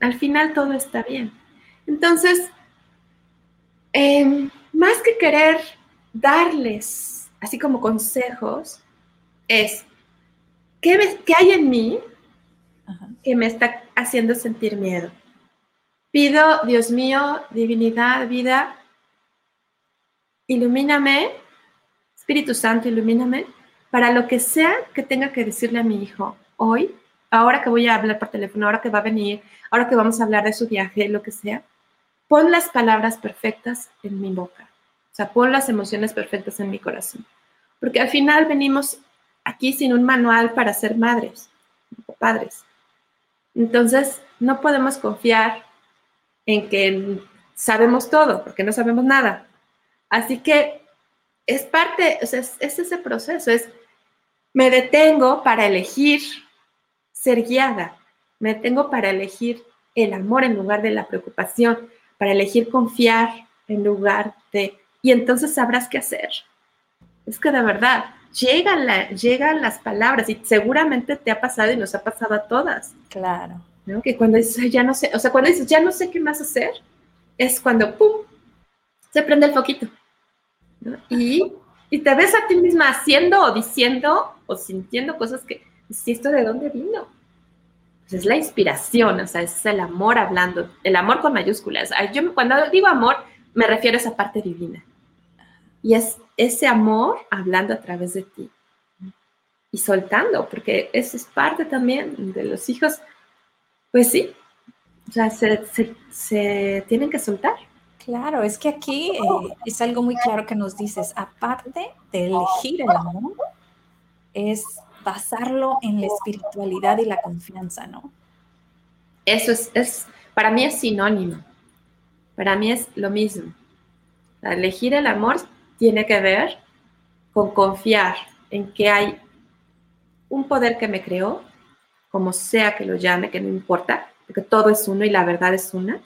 Speaker 3: Al final todo está bien. Entonces, Em, más que querer darles así como consejos, es, ¿qué, qué hay en mí que me está haciendo sentir miedo? Pido, Dios mío, divinidad, vida, ilumíname, Espíritu Santo, ilumíname, para lo que sea que tenga que decirle a mi hijo hoy, ahora que voy a hablar por teléfono, ahora que va a venir, ahora que vamos a hablar de su viaje, lo que sea, pon las palabras perfectas en mi boca. O sea, pon las emociones perfectas en mi corazón. Porque al final venimos aquí sin un manual para ser madres o padres. Entonces, no podemos confiar en que sabemos todo, porque no sabemos nada. Así que es parte, o sea, es, es ese proceso, es, me detengo para elegir ser guiada, me detengo para elegir el amor en lugar de la preocupación, para elegir confiar en lugar de, y entonces sabrás qué hacer. Es que de verdad, llegan, llegan las palabras y seguramente te ha pasado y nos ha pasado a todas.
Speaker 2: Claro.
Speaker 3: ¿no? Que cuando dices, ya no sé, o sea, cuando dices, ya no sé qué más hacer, es cuando, ¡pum!, se prende el foquito. Y, y, te ves a ti misma haciendo o diciendo o sintiendo cosas que, si esto de dónde vino? es la inspiración, o sea, es el amor hablando, el amor con mayúsculas. Yo cuando digo amor, me refiero a esa parte divina. Y es ese amor hablando a través de ti y soltando, porque eso es parte también de los hijos. Pues sí, o sea, se, tienen que soltar.
Speaker 2: Claro, es que aquí eh, es algo muy claro que nos dices, aparte de elegir el amor, es basarlo en la espiritualidad y la confianza, ¿no?
Speaker 3: Eso es, es para mí es sinónimo. Para mí es lo mismo. Elegir el amor tiene que ver con confiar en que hay un poder que me creó, como sea que lo llame, que no importa, porque todo es uno y la verdad es una,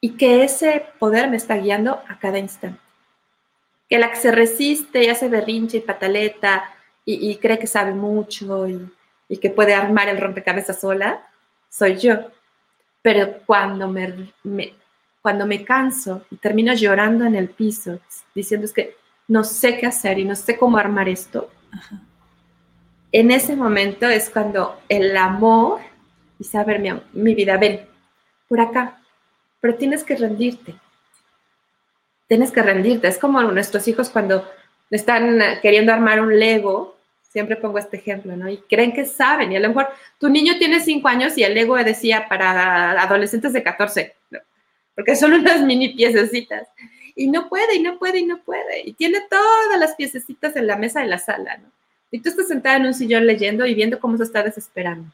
Speaker 3: y que ese poder me está guiando a cada instante. Que la que se resiste y hace berrinche y pataleta y, cree que sabe mucho y, que puede armar el rompecabezas sola, soy yo. Pero cuando me, cuando me canso y termino llorando en el piso, diciendo es que no sé qué hacer y no sé cómo armar esto, en ese momento es cuando el amor dice, a ver, mi, mi vida, ven, por acá, pero tienes que rendirte. Tienes que rendirte. Es como nuestros hijos cuando están queriendo armar un Lego Siempre pongo este ejemplo, ¿no? Y creen que saben. Y a lo mejor tu niño tiene cinco años y el Lego decía para adolescentes de 14, porque son unas mini piececitas. Y no puede, y no puede, y no puede. Y tiene todas las piececitas en la mesa de la sala, ¿no? Y tú estás sentada en un sillón leyendo y viendo cómo se está desesperando.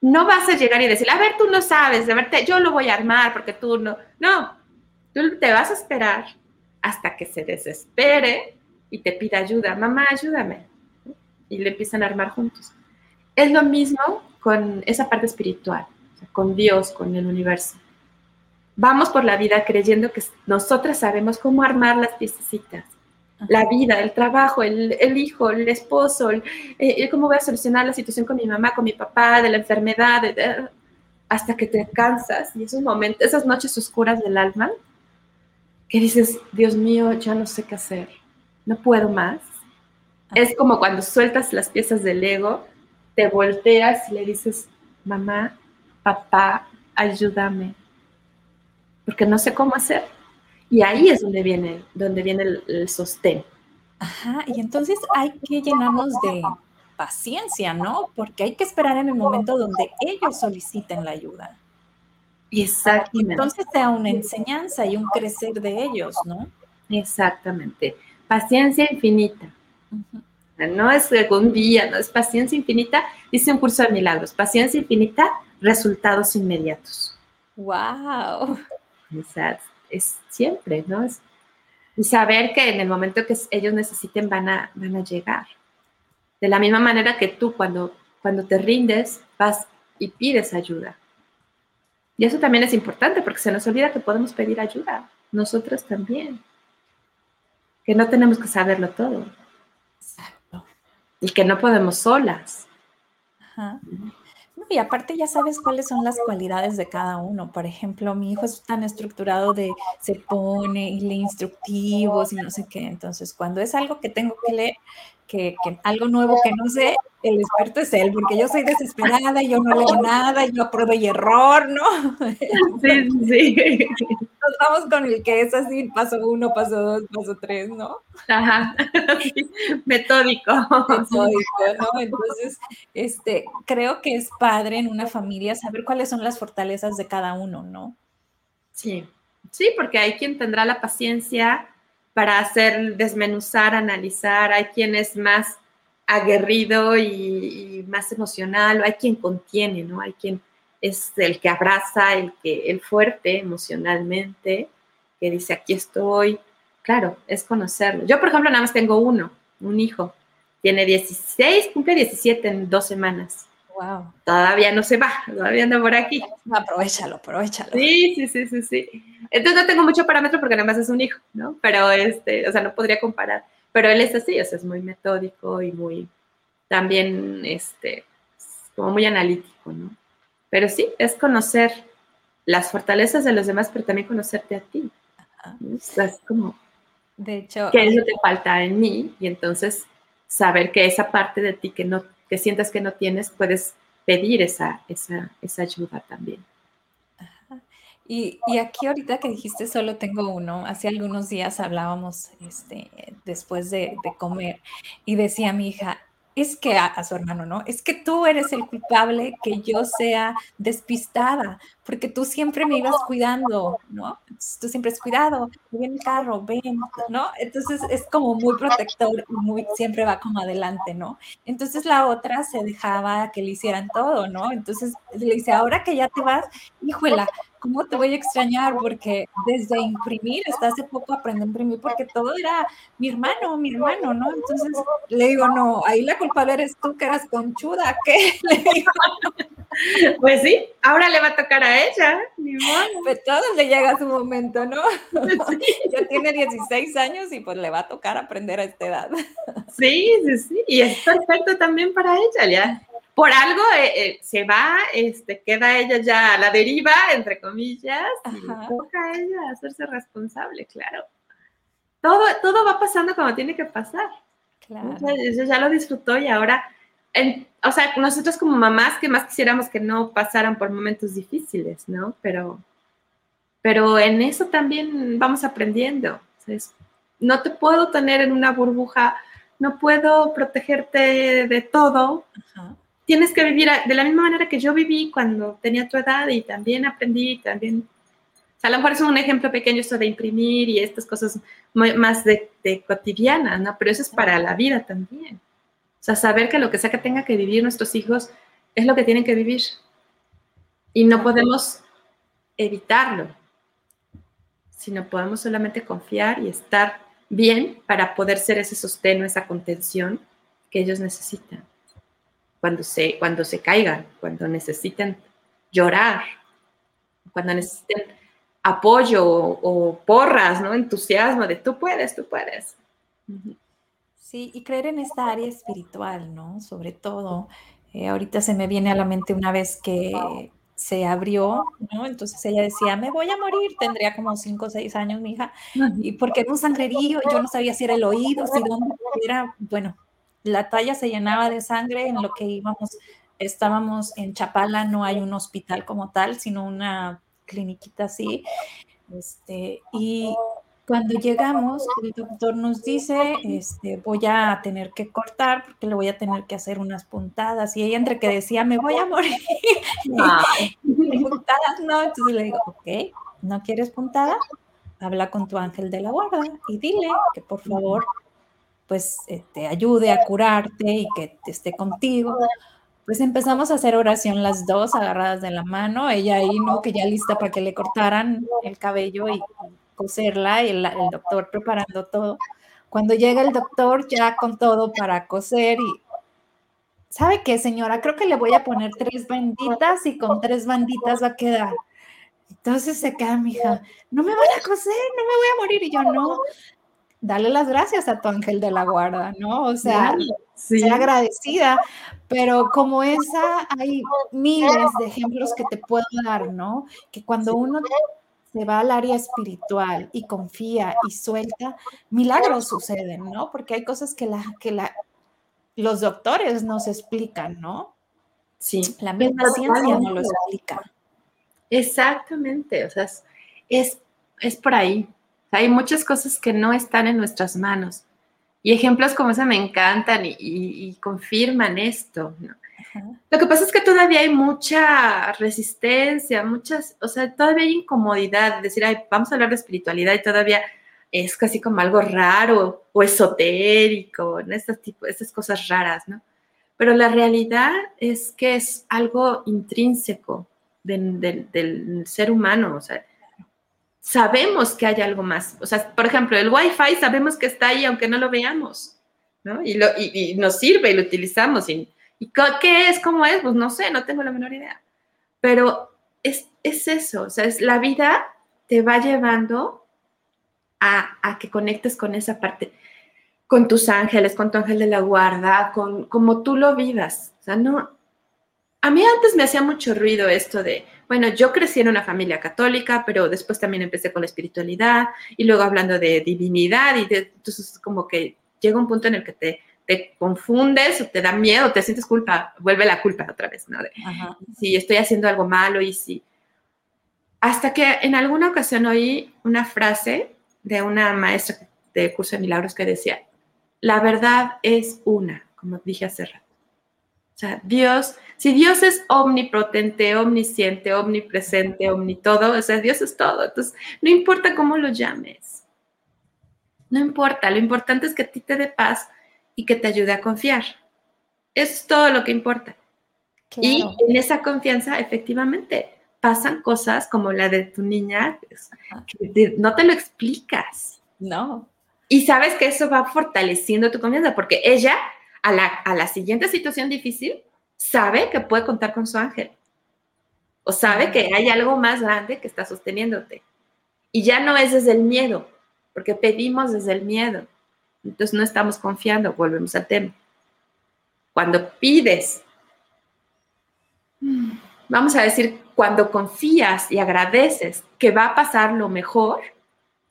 Speaker 3: No vas a llegar y decir, a ver, tú no sabes, de verte, yo lo voy a armar porque tú no. No, tú te vas a esperar hasta que se desespere y te pide ayuda, mamá, ayúdame. Y le empiezan a armar juntos. Es lo mismo con esa parte espiritual, con Dios, con el universo. Vamos por la vida creyendo que nosotras sabemos cómo armar las piececitas. La vida, el trabajo, el, hijo, el esposo, eh, cómo voy a solucionar la situación con mi mamá, con mi papá, de la enfermedad, hasta que te cansas y esos momentos, esas noches oscuras del alma, que dices, Dios mío, ya no sé qué hacer no puedo más. Es como cuando sueltas las piezas del ego, te volteas y le dices, mamá, papá, ayúdame, porque no sé cómo hacer. Y ahí es donde viene, donde viene el, sostén.
Speaker 2: Ajá, y entonces hay que llenarnos de paciencia, ¿no? Porque hay que esperar en el momento donde ellos soliciten la ayuda.
Speaker 3: Exactamente.
Speaker 2: Entonces sea una enseñanza y un crecer de ellos, ¿no?
Speaker 3: Exactamente paciencia infinita. No es algún día, no es paciencia infinita, dice un curso de milagros, paciencia infinita, resultados inmediatos.
Speaker 2: ¡Wow!
Speaker 3: O sea, es siempre, ¿no? Es, y saber que en el momento que ellos necesiten van a, van a llegar. De la misma manera que tú cuando, cuando te rindes vas y pides ayuda. Y eso también es importante porque se nos olvida que podemos pedir ayuda, nosotros también. Que no tenemos que saberlo todo. Exacto. Y que no podemos solas.
Speaker 2: Ajá y aparte ya sabes cuáles son las cualidades de cada uno. Por ejemplo, mi hijo es tan estructurado de se pone y lee instructivos y no sé qué. Entonces, cuando es algo que tengo que leer, que, algo nuevo que no sé, el experto es él, porque yo soy desesperada, yo no leo nada, yo pruebo y error, ¿no? Sí, sí. Nos vamos con el que es así, paso uno, paso dos, paso tres, ¿no?
Speaker 3: Ajá, metódico.
Speaker 2: Metódico, ¿no? Entonces, este, creo que es padre en una familia saber cuáles son las fortalezas de cada uno, ¿no?
Speaker 3: Sí, sí, porque hay quien tendrá la paciencia para hacer, desmenuzar, analizar, hay quien es más aguerrido y, más emocional, o hay quien contiene, ¿no? Hay quien es el que abraza, el que, el fuerte emocionalmente, que dice aquí estoy. Claro, es conocerlo. Yo, por ejemplo, nada más tengo uno, un hijo. Tiene 16, cumple 17 en dos semanas.
Speaker 2: Wow.
Speaker 3: Todavía no se va, todavía anda por aquí.
Speaker 2: Aprovechalo, aprovechalo.
Speaker 3: Sí, sí, sí, sí, sí. Entonces no tengo mucho parámetro porque nada más es un hijo, ¿no? Pero este, o sea, no podría comparar. Pero él es así, o sea, es muy metódico y muy, también, este, como muy analítico, ¿no? Pero sí, es conocer las fortalezas de los demás, pero también conocerte a ti. es como,
Speaker 2: de hecho,
Speaker 3: ¿qué es lo que falta en mí? Y entonces saber que esa parte de ti que no, que sientas que no tienes, puedes pedir esa, esa, esa ayuda también.
Speaker 2: Y, y, aquí ahorita que dijiste solo tengo uno, hace algunos días hablábamos este, después de, de comer y decía mi hija, es que a, su hermano, ¿no? Es que tú eres el culpable que yo sea despistada, porque tú siempre me ibas cuidando, ¿no? tú siempre has cuidado, ven el carro, ven, ¿no? Entonces es como muy protector y muy, siempre va como adelante, ¿no? Entonces la otra se dejaba que le hicieran todo, ¿no? Entonces le dice, ahora que ya te vas, híjola, ¿cómo te voy a extrañar? Porque desde imprimir, hasta hace poco aprendí a imprimir porque todo era mi hermano, mi hermano, ¿no? Entonces le digo, no, ahí la culpable eres tú que eras conchuda, ¿qué? Le digo,
Speaker 3: Pues sí, ahora le va a tocar a ella, ni modo.
Speaker 2: Pues todo le llega a su momento, ¿no? Ya tiene 16 años y pues le va a tocar aprender a esta edad.
Speaker 3: Sí, sí, sí, y es perfecto también para ella, ya por algo eh, eh, se va, este, queda ella ya a la deriva, entre comillas, y toca a ella hacerse responsable, claro. Todo, todo va pasando como tiene que pasar. Claro. Ella ya lo disfrutó y ahora, o sea, nosotros como mamás, que más quisiéramos que no pasaran por momentos difíciles, ¿no? Pero, pero en eso también vamos aprendiendo. no te puedo tener en una burbuja, no puedo protegerte de todo. Ajá tienes que vivir de la misma manera que yo viví cuando tenía tu edad y también aprendí, también, o sea, a lo mejor es un ejemplo pequeño esto de imprimir y estas cosas más de, de cotidiana, ¿no? Pero eso es para la vida también. O sea, saber que lo que sea que tenga que vivir nuestros hijos es lo que tienen que vivir. Y no podemos evitarlo, sino podemos solamente confiar y estar bien para poder ser ese sostén, esa contención que ellos necesitan cuando se, cuando se caigan, cuando necesiten llorar, cuando necesiten apoyo o, porras, ¿no? Entusiasmo de tú puedes, tú puedes.
Speaker 2: Sí, y creer en esta área espiritual, ¿no? Sobre todo, eh, ahorita se me viene a la mente una vez que se abrió, ¿no? Entonces ella decía, me voy a morir, tendría como cinco o seis años mi hija, y porque era un sangrerío, yo no sabía si era el oído, si dónde era, bueno, la talla se llenaba de sangre en lo que íbamos, estábamos en Chapala, no hay un hospital como tal, sino una cliniquita así. Este, y cuando llegamos, el doctor nos dice, este, voy a tener que cortar porque le voy a tener que hacer unas puntadas. Y ella entre que decía, me voy a morir. puntadas no, entonces le digo, ok, ¿no quieres puntada? Habla con tu ángel de la guarda y dile que por favor pues te ayude a curarte y que esté contigo. Pues empezamos a hacer oración las dos agarradas de la mano, ella ahí, ¿no? Que ya lista para que le cortaran el cabello y coserla y el, el doctor preparando todo. Cuando llega el doctor ya con todo para coser y, ¿sabe qué, señora? Creo que le voy a poner tres banditas y con tres banditas va a quedar. Entonces se queda mi hija, no me van a coser, no me voy a morir. Y yo, no, dale las gracias a tu ángel de la guarda, ¿no? O sea, sí. agradecida. Pero como esa, hay miles de ejemplos que te puedo dar, ¿no? Que cuando uno se va al área espiritual y confía y suelta, milagros suceden, ¿no? Porque hay cosas que, la, que la, los doctores nos explican, ¿no?
Speaker 3: Sí.
Speaker 2: La misma ciencia no lo explica.
Speaker 3: Exactamente, o sea, es, es, por ahí. hay muchas cosas que no están en nuestras manos. Y ejemplos como ese me encantan y, confirman esto. Lo que pasa es que todavía hay mucha resistencia, muchas, o sea, todavía hay incomodidad. Decir, ay, vamos a hablar de espiritualidad y todavía es casi como algo raro o esotérico, ¿no? Este tipo, estas cosas raras, ¿no? Pero la realidad es que es algo intrínseco del, ser humano, o sea, sabemos que hay algo más. O sea, por ejemplo, el Wi-Fi sabemos que está ahí aunque no lo veamos, ¿no? Y, lo, y, nos sirve y lo utilizamos. Y, y, qué es? ¿Cómo es? Pues no sé, no tengo la menor idea. Pero es, es eso, o sea, es, la vida te va llevando a, que conectes con esa parte, con tus ángeles, con tu ángel de la guarda, con como tú lo vivas. O sea, no. A mí antes me hacía mucho ruido esto de, bueno, yo crecí en una familia católica, pero después también empecé con la espiritualidad y luego hablando de divinidad y de, entonces como que llega un punto en el que te, te confundes o te da miedo, te sientes culpa, vuelve la culpa otra vez, ¿no? De, si estoy haciendo algo malo y si... Hasta que en alguna ocasión oí una frase de una maestra de curso de milagros que decía, la verdad es una, como dije hace rato. O sea, Dios, si Dios es omnipotente, omnisciente, omnipresente, omnitodo, o sea, Dios es todo. Entonces, no importa cómo lo llames. No importa, lo importante es que a ti te dé paz y que te ayude a confiar. Eso es todo lo que importa. Y en esa confianza, efectivamente, pasan cosas como la de tu niña, pues, que no te lo explicas.
Speaker 2: No.
Speaker 3: Y sabes que eso va fortaleciendo tu confianza, porque ella, a la, a la siguiente situación difícil, sabe que puede contar con su ángel. O sabe que hay algo más grande que está sosteniéndote. Y ya no es desde el miedo, porque pedimos desde el miedo. Entonces no estamos confiando, volvemos al tema. Cuando pides, vamos a decir, cuando confías y agradeces que va a pasar lo mejor,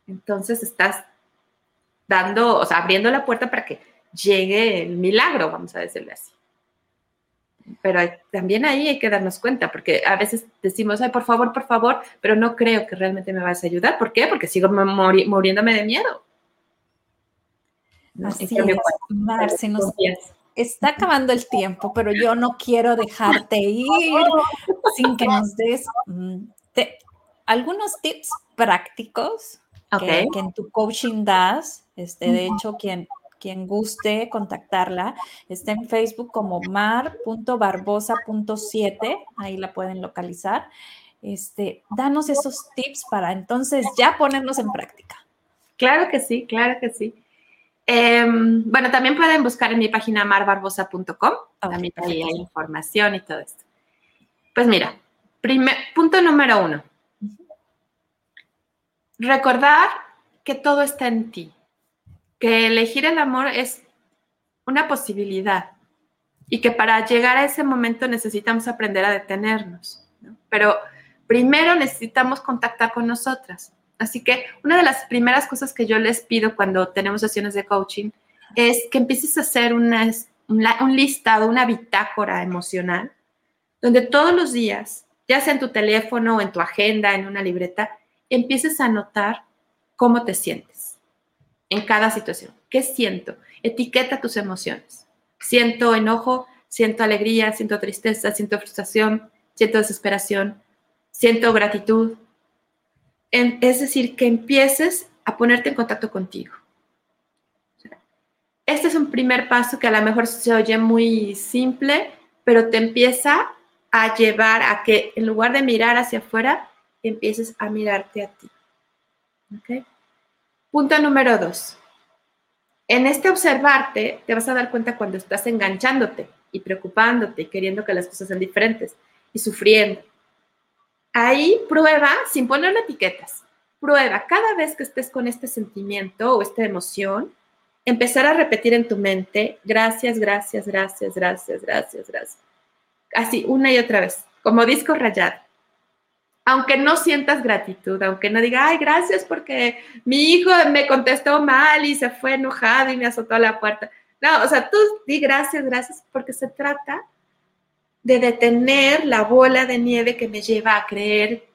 Speaker 3: entonces estás dando, o sea, abriendo la puerta para que llegue el milagro, vamos a decirle así. Pero también ahí hay que darnos cuenta, porque a veces decimos, ay, por favor, por favor, pero no creo que realmente me vas a ayudar. ¿Por qué? Porque sigo muriéndome de miedo.
Speaker 2: Así es, Marce, nos, está acabando el tiempo, pero yo no quiero dejarte ir sin que nos des mm, algunos tips prácticos que, en tu coaching das. Este, de hecho, quien, quien guste contactarla, está en Facebook como mar.barbosa.7, ahí la pueden localizar. Este, danos esos tips para entonces ya ponerlos en práctica.
Speaker 3: Claro que sí, claro que sí. Em, bueno, también pueden buscar en mi página marbarbosa.com. también ahí hay información y todo esto. Pues mira, primer, punto número uno. Recordar que todo está en ti. Que elegir el amor es una posibilidad. Y que para llegar a ese momento necesitamos aprender a detenernos. Pero primero necesitamos contactar con nosotras. Así que una de las primeras cosas que yo les pido cuando tenemos sesiones de coaching es que empieces a hacer una, un listado, una bitácora emocional, donde todos los días, ya sea en tu teléfono, en tu agenda, en una libreta, empieces a notar cómo te sientes en cada situación. ¿Qué siento? Etiqueta tus emociones. Siento enojo, siento alegría, siento tristeza, siento frustración, siento desesperación, siento gratitud, es decir, que empieces a ponerte en contacto contigo. este es un primer paso que a lo mejor se oye muy simple, pero te empieza a llevar a que en lugar de mirar hacia afuera, empieces a mirarte a ti. Punto número dos. En este observarte, te vas a dar cuenta cuando estás enganchándote y preocupándote y queriendo que las cosas sean diferentes y sufriendo. Ahí prueba, sin ponerle etiquetas, prueba cada vez que estés con este sentimiento o esta emoción, empezar a repetir en tu mente, gracias, gracias, gracias, gracias, gracias, gracias. Así, una y otra vez, como disco rayado. Aunque no sientas gratitud, aunque no diga, ay, gracias porque mi hijo me contestó mal y se fue enojado y me azotó la puerta. No, o sea, tú di gracias, gracias, porque se trata de detener la bola de nieve que me lleva a creer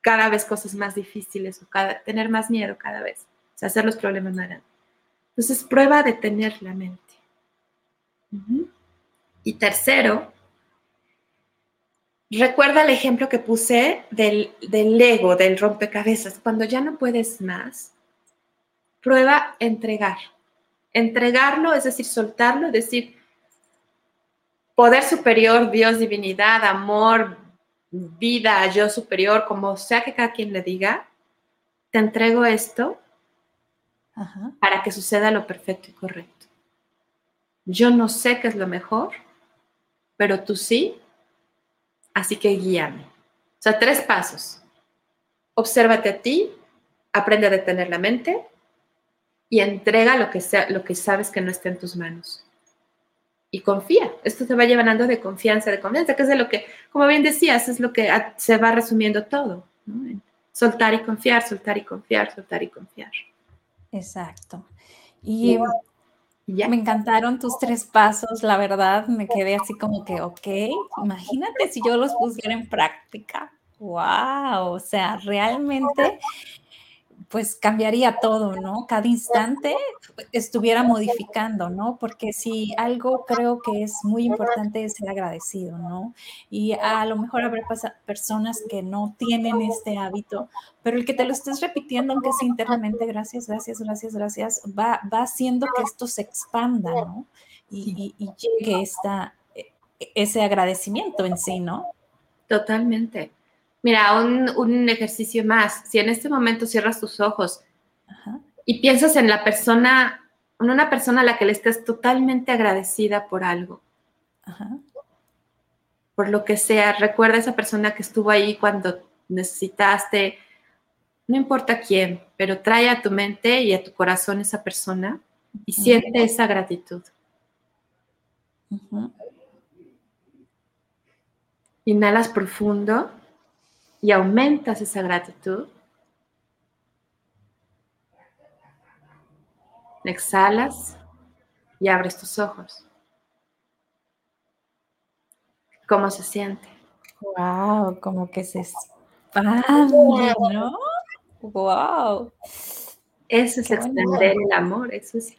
Speaker 3: cada vez cosas más difíciles o cada, tener más miedo cada vez, o sea, hacer los problemas más grandes. Entonces, prueba a detener la mente. Y tercero, recuerda el ejemplo que puse del, del ego, del rompecabezas. Cuando ya no puedes más, prueba entregar. Entregarlo, es decir, soltarlo, decir, poder superior, Dios, divinidad, amor, vida, yo superior, como sea que cada quien le diga, te entrego esto para que suceda lo perfecto y correcto. Yo no sé qué es lo mejor, pero tú sí, así que guíame. O sea, tres pasos. Obsérvate a ti, aprende a detener la mente y entrega lo que, sea, lo que sabes que no está en tus manos. Y confía. Esto te va llevando de confianza, de confianza, que es de lo que, como bien decías, es lo que se va resumiendo todo. Soltar y confiar, soltar y confiar, soltar y confiar.
Speaker 2: Exacto. Y ya. me encantaron tus tres pasos, la verdad, me quedé así como que, ok, imagínate si yo los pusiera en práctica. Wow, o sea, realmente pues cambiaría todo, ¿no? Cada instante estuviera modificando, ¿no? Porque si algo creo que es muy importante es ser agradecido, ¿no? Y a lo mejor habrá personas que no tienen este hábito, pero el que te lo estés repitiendo, aunque sea internamente, gracias, gracias, gracias, gracias, va, va haciendo que esto se expanda, ¿no? Y, y llegue esta, e, ese agradecimiento en sí, ¿no?
Speaker 3: Totalmente. Mira, un, ejercicio más. Si en este momento cierras tus ojos y piensas en la persona, en una persona a la que le estés totalmente agradecida por algo, por lo que sea, recuerda a esa persona que estuvo ahí cuando necesitaste, no importa quién, pero trae a tu mente y a tu corazón esa persona y siente esa gratitud. Inhalas profundo y aumentas esa gratitud. Exhalas y abres tus ojos. ¿Cómo se siente?
Speaker 2: Wow, como que se expande, ¿no? Wow.
Speaker 3: Eso es extender el amor, eso es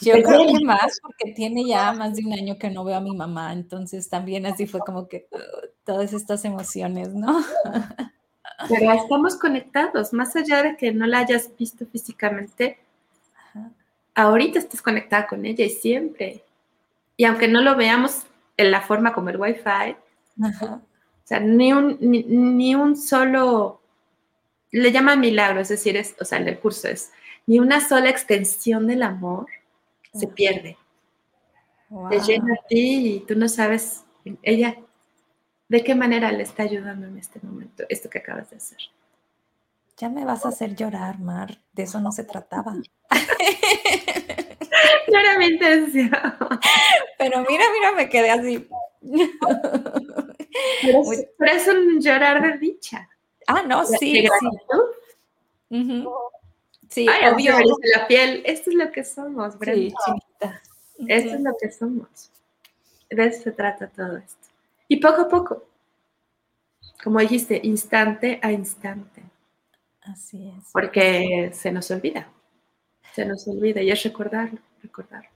Speaker 2: yo creo que más porque tiene ya más de un año que no veo a mi mamá, entonces también así fue como que uh, todas estas emociones, ¿no?
Speaker 3: Pero estamos conectados, más allá de que no la hayas visto físicamente, ahorita estás conectada con ella y siempre. Y aunque no lo veamos en la forma como el Wi-Fi, o sea, ni un, ni, un solo, le llama milagro, es decir, es, o sea, en el curso es, ni una sola extensión del amor se pierde. Te llena a ti y tú no sabes ella de qué manera le está ayudando en este momento, esto que acabas de hacer.
Speaker 2: Ya me vas a hacer llorar, Mar. De eso no se trataba.
Speaker 3: no era mi intención.
Speaker 2: Pero mira, mira, me quedé así.
Speaker 3: Pero, es, un llorar de dicha.
Speaker 2: Ah, no, sí. sí.
Speaker 3: Sí, obvio. la piel, esto es lo que somos, Brenda. Sí, Esto es lo que somos. De eso se trata todo esto. Y poco a poco, como dijiste, instante a instante.
Speaker 2: Así es.
Speaker 3: Porque se nos olvida. Se nos olvida y es recordarlo, recordarlo.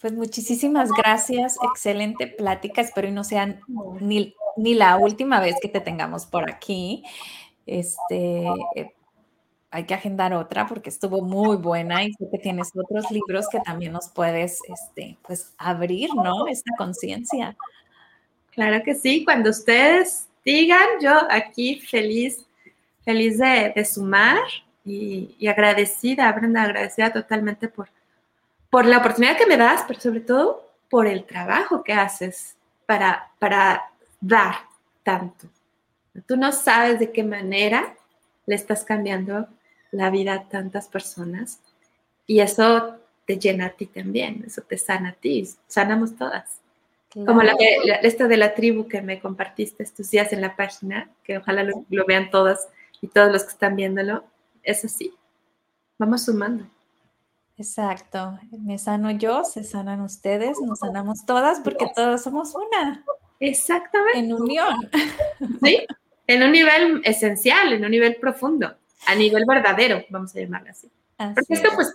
Speaker 2: Pues muchísimas gracias, excelente plática. Espero que no sea ni, ni la última vez que te tengamos por aquí. Este, hay que agendar otra porque estuvo muy buena y sé que tienes otros libros que también nos puedes, este, pues, abrir, ¿no? Esta conciencia.
Speaker 3: Claro que sí, cuando ustedes digan, yo aquí feliz, feliz de, sumar y, agradecida, Brenda, agradecida totalmente por, por la oportunidad que me das, pero sobre todo por el trabajo que haces para, para dar tanto. Tú no sabes de qué manera le estás cambiando la vida a tantas personas y eso te llena a ti también, eso te sana a ti, sanamos todas. Como la, esta de la tribu que me compartiste estos días en la página, que ojalá lo, lo vean todas y todos los que están viéndolo, es así. Vamos sumando.
Speaker 2: Exacto. Me sano yo, se sanan ustedes, nos sanamos todas porque todos somos una.
Speaker 3: Exactamente.
Speaker 2: En unión.
Speaker 3: Sí, en un nivel esencial, en un nivel profundo, a nivel verdadero, vamos a llamarlo así. porque esto pues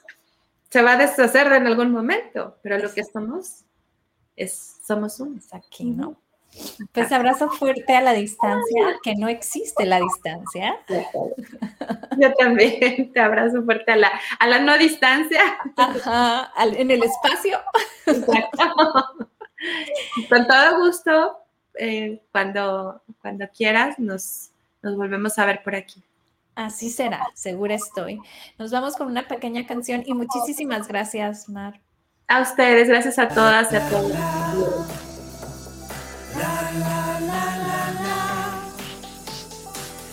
Speaker 3: se va a deshacer en algún momento, pero lo que somos es, somos unos
Speaker 2: aquí, ¿no? Pues abrazo fuerte a la distancia, que no existe la distancia.
Speaker 3: Yo también te abrazo fuerte a la, a la no distancia.
Speaker 2: Ajá, en el espacio.
Speaker 3: Exacto. Con todo gusto, eh, cuando, cuando quieras, nos, nos volvemos a ver por aquí.
Speaker 2: Así será, segura estoy. Nos vamos con una pequeña canción y muchísimas gracias, Mar.
Speaker 3: A ustedes, gracias a todas y a todos.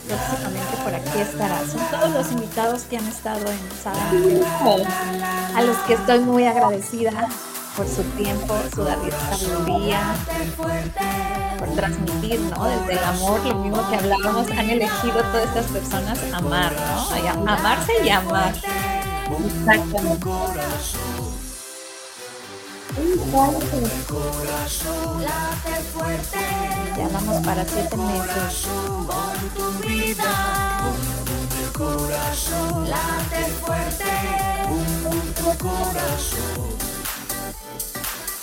Speaker 2: Próximamente por aquí estará. Son todos los invitados que han estado en Sala, a los que estoy muy agradecida por su tiempo, su sabiduría, por transmitir, ¿no? Desde el amor, lo mismo que hablábamos, han elegido todas estas personas amar, ¿no? Amarse y amar. Exactamente. Ya vamos para siete meses. Late fuerte,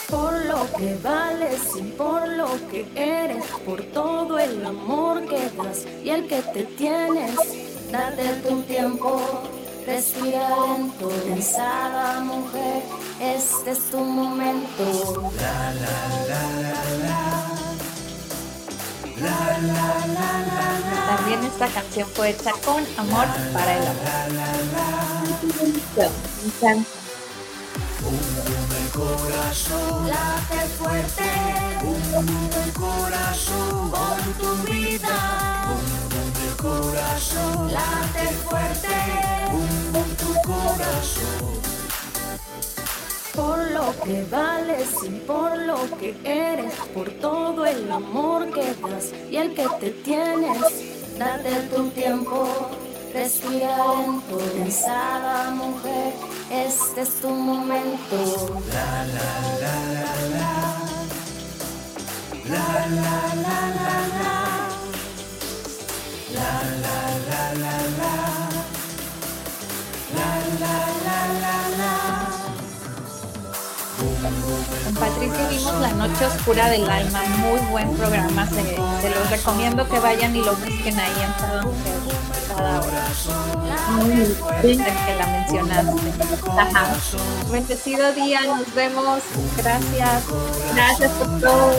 Speaker 2: por lo que vales y por lo que eres, por todo el amor que das y el que te tienes. Date tu tiempo, respira lento, pensada mujer, este es tu momento. La, la, la, También esta canción fue hecha con amor para el amor. Me encanta corazón. Late fuerte, un del corazón. Por tu vida, un del corazón. Late fuerte, un tu corazón. Por lo que vales y por lo que eres, por todo el amor que das y el que te tienes, date tu tiempo Respira lento, pensada mujer, este es tu momento. La la la la la. La la la la la. La la la la la. La la la la la. Con Patricia vimos La Noche Oscura del Alma, muy buen programa, se, se los recomiendo que vayan y lo busquen ahí en cada hora. que la mencionaste. Ajá. Bendecido día, nos vemos. Gracias.
Speaker 3: Gracias por todo.